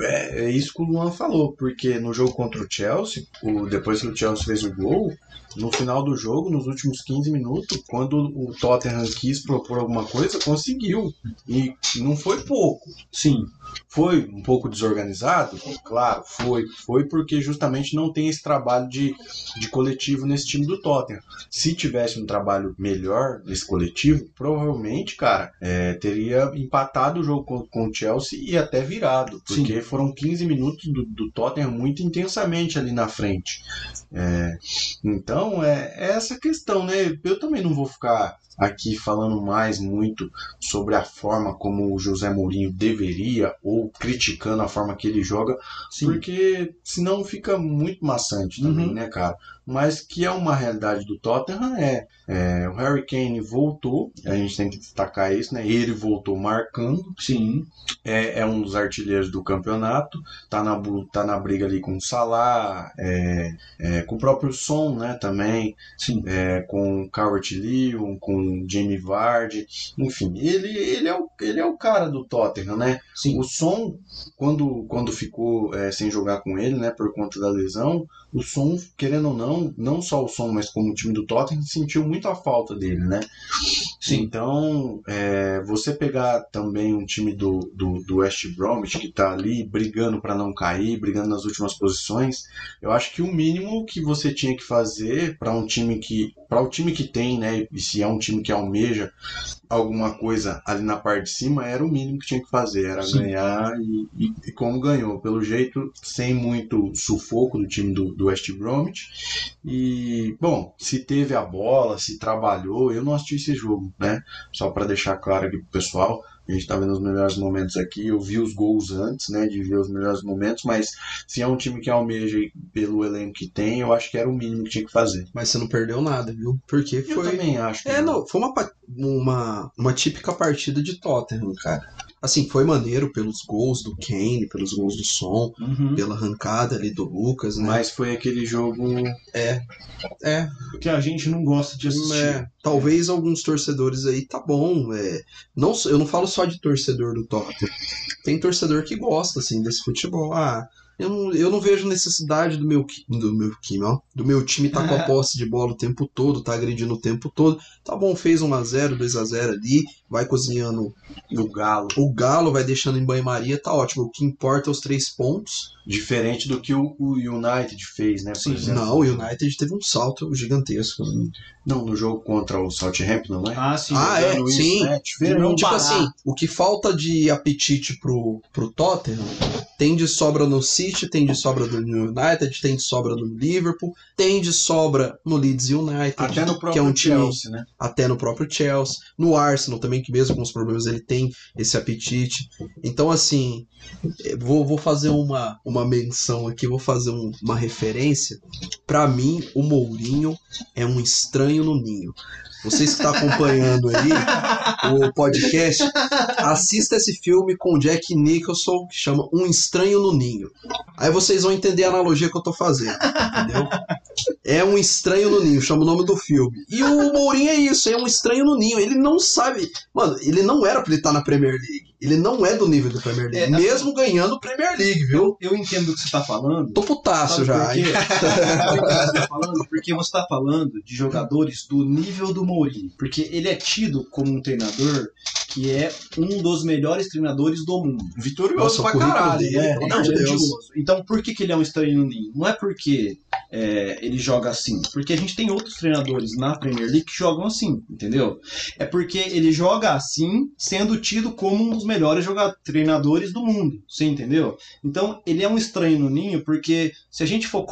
é, é isso que o Luan falou, porque no jogo contra o Chelsea, o, depois que o Chelsea fez o gol, no final do jogo, nos últimos 15 minutos, quando o Tottenham quis propor alguma coisa, conseguiu. E não foi pouco. Sim. Foi um pouco desorganizado? Claro, foi. Foi porque justamente não tem esse trabalho de, de coletivo nesse time do Tottenham. Se tivesse um trabalho melhor nesse coletivo, provavelmente, cara, é, teria empatado o jogo com, com o Chelsea e até virado. Porque foram 15 minutos do, do Tottenham muito intensamente ali na frente. É, então, é, é essa questão, né? Eu também não vou ficar aqui falando mais muito sobre a forma como o José Mourinho deveria ou criticando a forma que ele joga, Sim. porque senão fica muito maçante também, Uhum. né, cara? Mas que é uma realidade do Tottenham é, é, o Harry Kane voltou, a gente tem que destacar isso, né? Ele voltou marcando, Sim. é, é um dos artilheiros do campeonato, tá na, tá na briga ali com o Salah, é, é, com o próprio Son, né, também, Sim. é, com o Calvert Lewin, com o Jamie Vardy, enfim, ele, ele, é o, ele é o cara do Tottenham, né? Sim. O Son, quando, quando ficou é, sem jogar com ele, né, por conta da lesão, o Son, querendo ou não, não só o Son, mas como o time do Tottenham, sentiu muito a falta dele, né? Sim. Então, é, você pegar também um time do, do, do West Bromwich que tá ali brigando para não cair, brigando nas últimas posições, eu acho que o mínimo que você tinha que fazer para um time que para o time que tem, né, e se é um time que almeja alguma coisa ali na parte de cima, era o mínimo que tinha que fazer, era Sim. ganhar e, e, e como ganhou, pelo jeito, sem muito sufoco do time do, do West Bromwich. E, bom, se teve a bola, se trabalhou, eu não assisti esse jogo, né? Só para deixar claro aqui pro pessoal, A gente tá vendo os melhores momentos aqui. Eu vi os gols antes, né? De ver os melhores momentos, mas se é um time que almeja pelo elenco que tem, eu acho que era o mínimo que tinha que fazer. Mas você não perdeu nada, viu? Porque Eu foi. também acho. que É, não, foi uma, uma, uma típica partida de Tottenham, cara. Assim, foi maneiro pelos gols do Kane, pelos gols do Som, Uhum. pela arrancada ali do Lucas, né? Mas foi aquele jogo. É, Que a gente não gosta de assistir. é, talvez alguns torcedores aí tá bom. É, não, eu não falo só de torcedor do Tottenham. Tem torcedor que gosta, assim, desse futebol. Ah, eu não, eu não vejo necessidade do meu, do meu time, ó. Do meu time tá com a [laughs] posse de bola o tempo todo, tá agredindo o tempo todo. Tá bom, fez 1x0, 2x0 ali, vai cozinhando do Galo. o Galo, vai deixando em banho-maria, tá ótimo. O que importa é os três pontos. Diferente do que o, o United fez, né? Por Sim, exemplo. Não, o United teve um salto gigantesco. né? Não, no jogo contra o Southampton, não é? Ah, sim. Ah, é, isso, sim. né? Não tipo parar. assim, o que falta de apetite pro, pro Tottenham tem de sobra no City, tem de sobra no United, tem de sobra no Liverpool, tem de sobra no Leeds United, Até no que próprio é um time Chelsea, né? até no próprio Chelsea, no Arsenal também, que mesmo com os problemas ele tem esse apetite. Então, assim, eh, vou, vou fazer uma, uma menção aqui, vou fazer um- uma referência. Pra mim, o Mourinho é um estranho no ninho. Vocês que estão acompanhando aí o podcast, assista esse filme com Jack Nicholson, que chama Um Estranho no Ninho. Aí vocês vão entender a analogia que eu tô fazendo, entendeu? É um estranho no ninho, chama o nome do filme. E o Mourinho é isso, é um estranho no ninho. Ele não sabe. Mano, ele não era pra ele estar na Premier League. Ele não é do nível do Premier League. É, mesmo ganhando Premier League, viu? Eu, eu entendo o que você tá falando. Tô putaço já. por quê? você tá falando? Porque você tá falando de jogadores do nível do Mourinho. Porque ele é tido como um treinador que é um dos melhores treinadores do mundo. Vitorioso Nossa, pra caralho, dele, né? pelo Não, grandioso. Então por que, que ele é um estranho no ninho? Não é porque é, ele joga assim. Porque a gente tem outros treinadores na Premier League que jogam assim, entendeu? É porque ele joga assim, sendo tido como um dos melhores joga- treinadores do mundo. Você entendeu? Então ele é um estranho no ninho porque se a gente for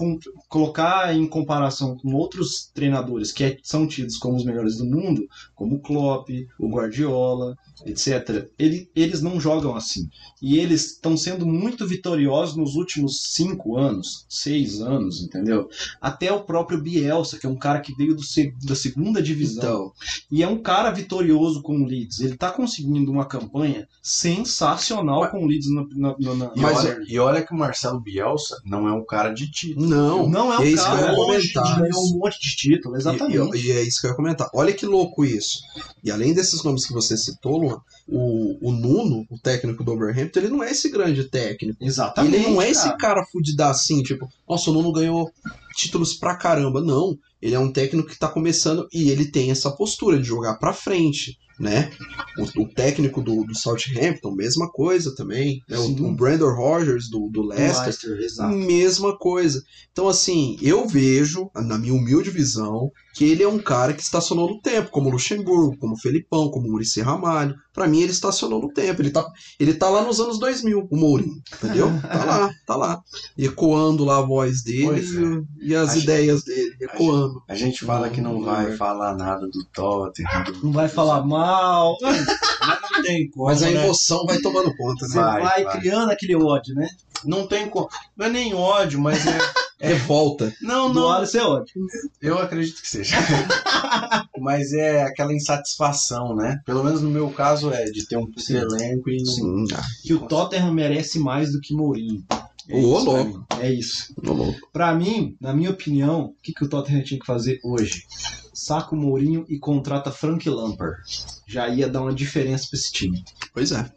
colocar em comparação com outros treinadores que é- são tidos como os melhores do mundo, como o Klopp, o Guardiola, etc., ele- eles não jogam assim. E eles estão sendo muito vitoriosos nos últimos cinco anos, seis anos, entendeu? Até o próprio Bielsa, que é um cara que veio do da segunda divisão. Então, E é um cara vitorioso com o Leeds. Ele tá conseguindo uma campanha sensacional com o Leeds na, na, na, na E, Mas olha, e olha que o Marcelo Bielsa não é um cara de título. não. Não é um é isso que eu cara longe comentar. de ganhar um monte de título, exatamente. E, e- e é isso que eu ia comentar. Olha que louco isso. E além desses nomes que você citou, Luan, o, o Nuno, o técnico do Overhampton, ele não é esse grande técnico. Exatamente. ele não é esse cara. cara fudido assim, tipo, nossa, o Nuno ganhou títulos pra caramba. Não. Ele é um técnico que tá começando e ele tem essa postura de jogar pra frente, né? O, o técnico do, do Southampton, mesma coisa também. Né? O, o Brandon Rogers do, do Do Leicester, Leicester, mesma coisa. Então, assim, eu vejo, na minha humilde visão, que ele é um cara que estacionou no tempo, como o Luxemburgo, como o Felipão, como o Muricy Ramalho. Pra mim, ele estacionou no tempo. Ele tá, ele tá lá nos anos 2000, o Mourinho, entendeu? [laughs] Tá lá, tá lá. Ecoando lá a voz dele é. e, as A gente- ideias dele, ecoando. A gente fala que não vai falar nada do Tottenham. Não vai falar mal. Mas não tem como, Mas a né? emoção vai tomando conta, Você né? Vai, vai, vai. criando aquele ódio, né? Não tem como. Não é nem ódio, mas é. [laughs] Revolta. Não, Do não. Alisson é ódio. Eu acredito que seja. [laughs] mas é aquela insatisfação, né? Pelo menos no meu caso é de ter um Sim. elenco e não. Sim, Que o Tottenham merece mais do que Mourinho. É Ô, isso pra louco. mim. É isso. Ô, louco. Pra mim, na minha opinião, o que, que o Tottenham tinha que fazer hoje? Saca o Mourinho e contrata Frank Lampard. Já ia dar uma diferença pra esse time. Pois é.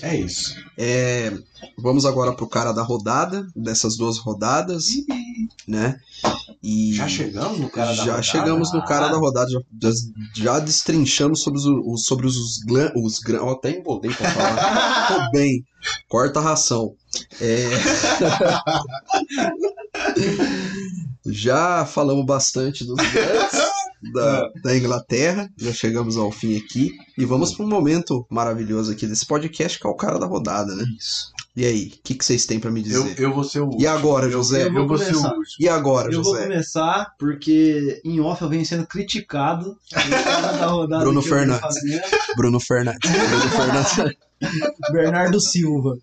É isso. É, vamos agora pro cara da rodada, dessas duas rodadas, né? E Já chegamos no cara da já rodada? chegamos no cara da rodada, já, já, já destrinchamos sobre os, sobre os, glan, os gran, até embolei pra falar. [laughs] Tô bem. Corta a ração. É... [laughs] já falamos bastante dos grandes da, da Inglaterra, já chegamos ao fim aqui e vamos para um momento maravilhoso aqui desse podcast que é o cara da rodada, né? Isso. E aí, o que, que vocês têm pra me Eu, dizer? eu vou ser o último. E agora, José? eu vou Eu vou ser o começar. último. E agora, Eu vou José? começar porque em off eu venho sendo criticado pelo cara da rodada Bruno eu Fernandes. fazendo. Bruno Fernandes. [laughs] Bruno Fernandes. Bernardo Silva.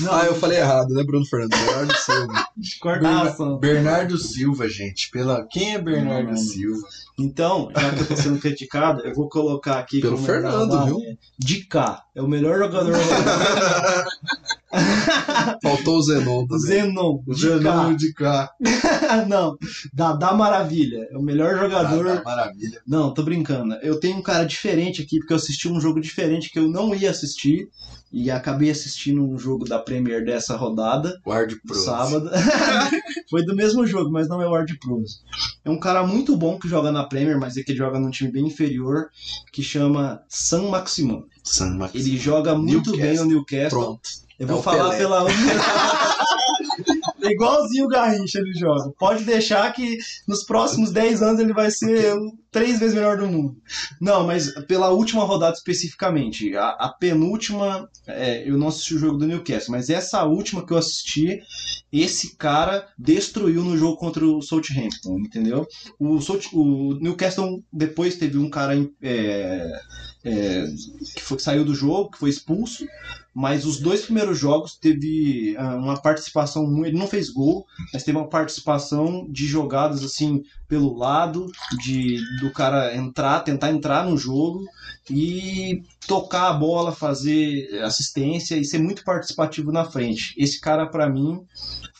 Não, Ah, eu falei errado, né, Bruno Fernandes? Bernardo Silva. cortação. Bernardo Silva, gente. Pela... Quem é Bernardo Não, não. Silva? Então, já que eu tô sendo criticado, eu vou colocar aqui Pelo Fernando, viu? De cá. É o melhor jogador. [laughs] [laughs] Faltou o Zenon também. Zenon. O Zenon de cá. [laughs] Não. Dadá Maravilha. É o melhor jogador. Ah, maravilha. Não, tô brincando. Eu tenho um cara diferente aqui, porque eu assisti um jogo diferente que eu não ia assistir. E acabei assistindo um jogo da Premier dessa rodada. Ward Pro. Sábado. [laughs] Foi do mesmo jogo, mas não é Ward Pros. É um cara muito bom que joga na Premier, mas é que ele joga num time bem inferior, que chama San Maximin. San Max. Ele joga muito Newcastle. bem no Newcastle. Pronto. Eu É vou o falar Pelé. pela. [laughs] Igualzinho o Garrincha ele joga. Pode deixar que nos próximos 10 anos ele vai ser três vezes melhor do mundo. Não, mas pela última rodada especificamente. A, a penúltima, é, eu não assisti o jogo do Newcastle, mas essa última que eu assisti, esse cara destruiu no jogo contra o Southampton, entendeu? O, Sout- o Newcastle depois teve um cara é, é, que foi- saiu do jogo, que foi expulso. Mas os dois primeiros jogos teve ah, uma participação, ele não fez gol, mas teve uma participação de jogadas assim pelo lado, de do cara entrar, tentar entrar no jogo e tocar a bola, fazer assistência e ser muito participativo na frente. Esse cara para mim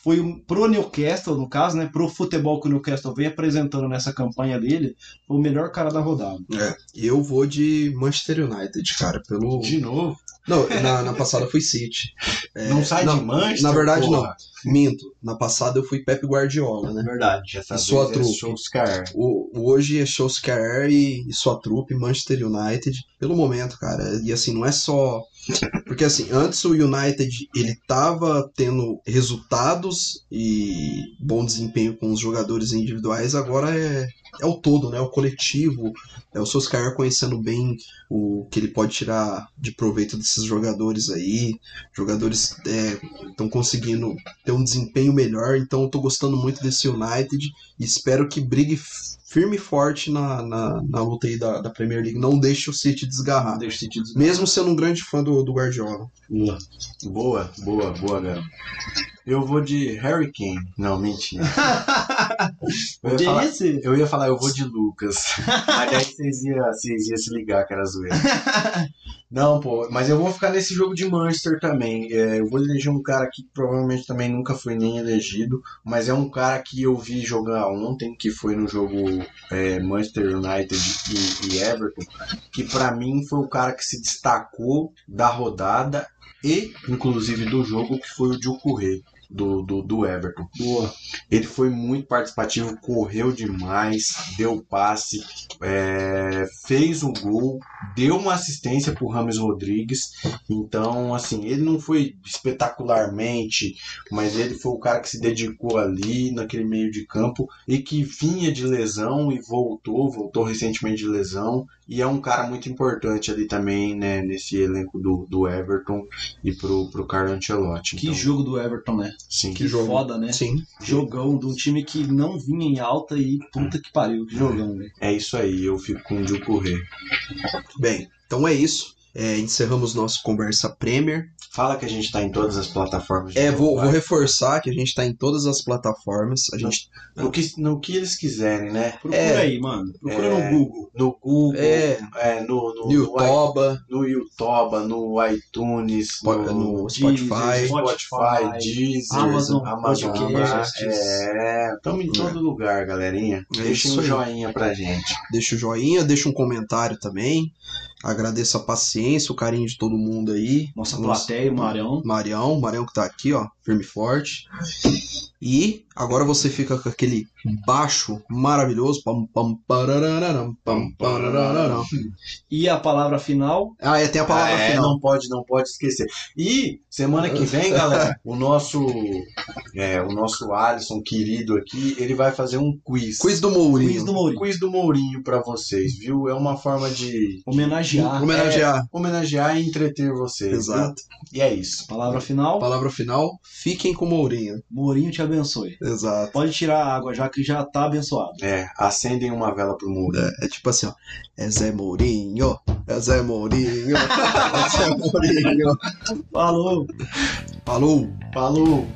foi um- pro Newcastle, no caso, né, pro futebol que o Newcastle vem apresentando nessa campanha dele, foi o melhor cara da rodada. É, eu vou de Manchester United, cara, pelo... De novo. Não, na, na passada fui City. É, não sai não, de Manchester? Na verdade, porra. não. Minto. Na passada eu fui Pep Guardiola, né? Verdade. Essa E sua vez é trupe? Solskjaer. O, o hoje é Solskjaer e, e sua trupe, Manchester United, pelo momento, cara. E assim, não é só. Porque assim, antes o United ele tava tendo resultados e bom desempenho com os jogadores individuais, agora é, é o todo, né? O coletivo. É o Solskjaer conhecendo bem o que ele pode tirar de proveito desses jogadores aí. Jogadores estão conseguindo ter um desempenho melhor, então eu tô gostando muito desse United e espero que brigue firme e forte na, na, na luta aí da, da Premier League. Não deixe o City desgarrar. Deixa eu te dizer. Mesmo sendo um grande fã do, do Guardiola. Boa, boa, boa, Gabi. Eu vou de Harry Kane. Não, mentira. [laughs] Eu ia, falar, eu ia falar, eu vou de Lucas. [laughs] Mas aí vocês iam, vocês iam se ligar que era zoeira. [laughs] Não, pô, mas eu vou ficar nesse jogo de Manchester também. É, eu vou eleger um cara que provavelmente também nunca foi nem elegido, mas é um cara que eu vi jogar ontem, que foi no jogo é, Manchester United e, e Everton, que pra mim foi o cara que se destacou da rodada e, inclusive, do jogo, que foi o Diocorre. Do, do, do Everton. Boa. Ele foi muito participativo, correu demais, deu passe, é, fez o gol, deu uma assistência pro Rames Rodrigues. Então, assim, ele não foi espetacularmente, mas ele foi o cara que se dedicou ali naquele meio de campo e que vinha de lesão e voltou, voltou recentemente de lesão. E é um cara muito importante ali também, né, nesse elenco do, do Everton e pro, pro Carlo Ancelotti. Que Então, jogo do Everton, né? Sim. Que jogo. foda, né? Sim. Jogão de um time que não vinha em alta e puta que pariu, que jogão, velho. É isso aí, eu fico com o Dil Correr. Bem, então é isso. É, encerramos nosso Conversa Premier. Fala que a gente tá em todas as plataformas. É, vou, vou reforçar que a gente está em todas as plataformas. A gente no, que, no que eles quiserem, né? Procura É. aí, mano. Procura É. no Google. No Google, É. é, no, no, no Yotoba, no, no no iTunes, no, no, Spotify. Spotify, Deezer, Amazon Amazon Podcasts. É, estamos em todo lugar, galerinha. É isso um aí. joinha pra gente. Deixa o joinha, deixa um comentário também. Agradeço a paciência, o carinho de todo mundo aí. Nossa Nossa- plateia, o Marião. Marião, Marião que tá aqui, ó, firme e forte. E agora você fica com aquele baixo maravilhoso. Pam, pam, parararam, pam, parararam. E a palavra final. Ah, é, tem a palavra Ah, é, final. não pode, não pode esquecer. E semana que vem, galera, o nosso é, o nosso Alisson querido aqui, ele vai fazer um quiz. Quiz do Mourinho. Quiz do Mourinho. Quiz do Mourinho pra vocês, viu? É uma forma de Homenagear. Homenagear. homenagear e entreter vocês. Exato. viu? E é isso. Palavra final. Palavra final, fiquem com o Mourinho. Mourinho te abençoe. Exato. Pode tirar a água já que já tá abençoado. É, acendem uma vela pro mundo. É, é tipo assim, ó. É Zé Mourinho, é Zé Mourinho, [laughs] é Zé Mourinho. Falou. Falou. Falou.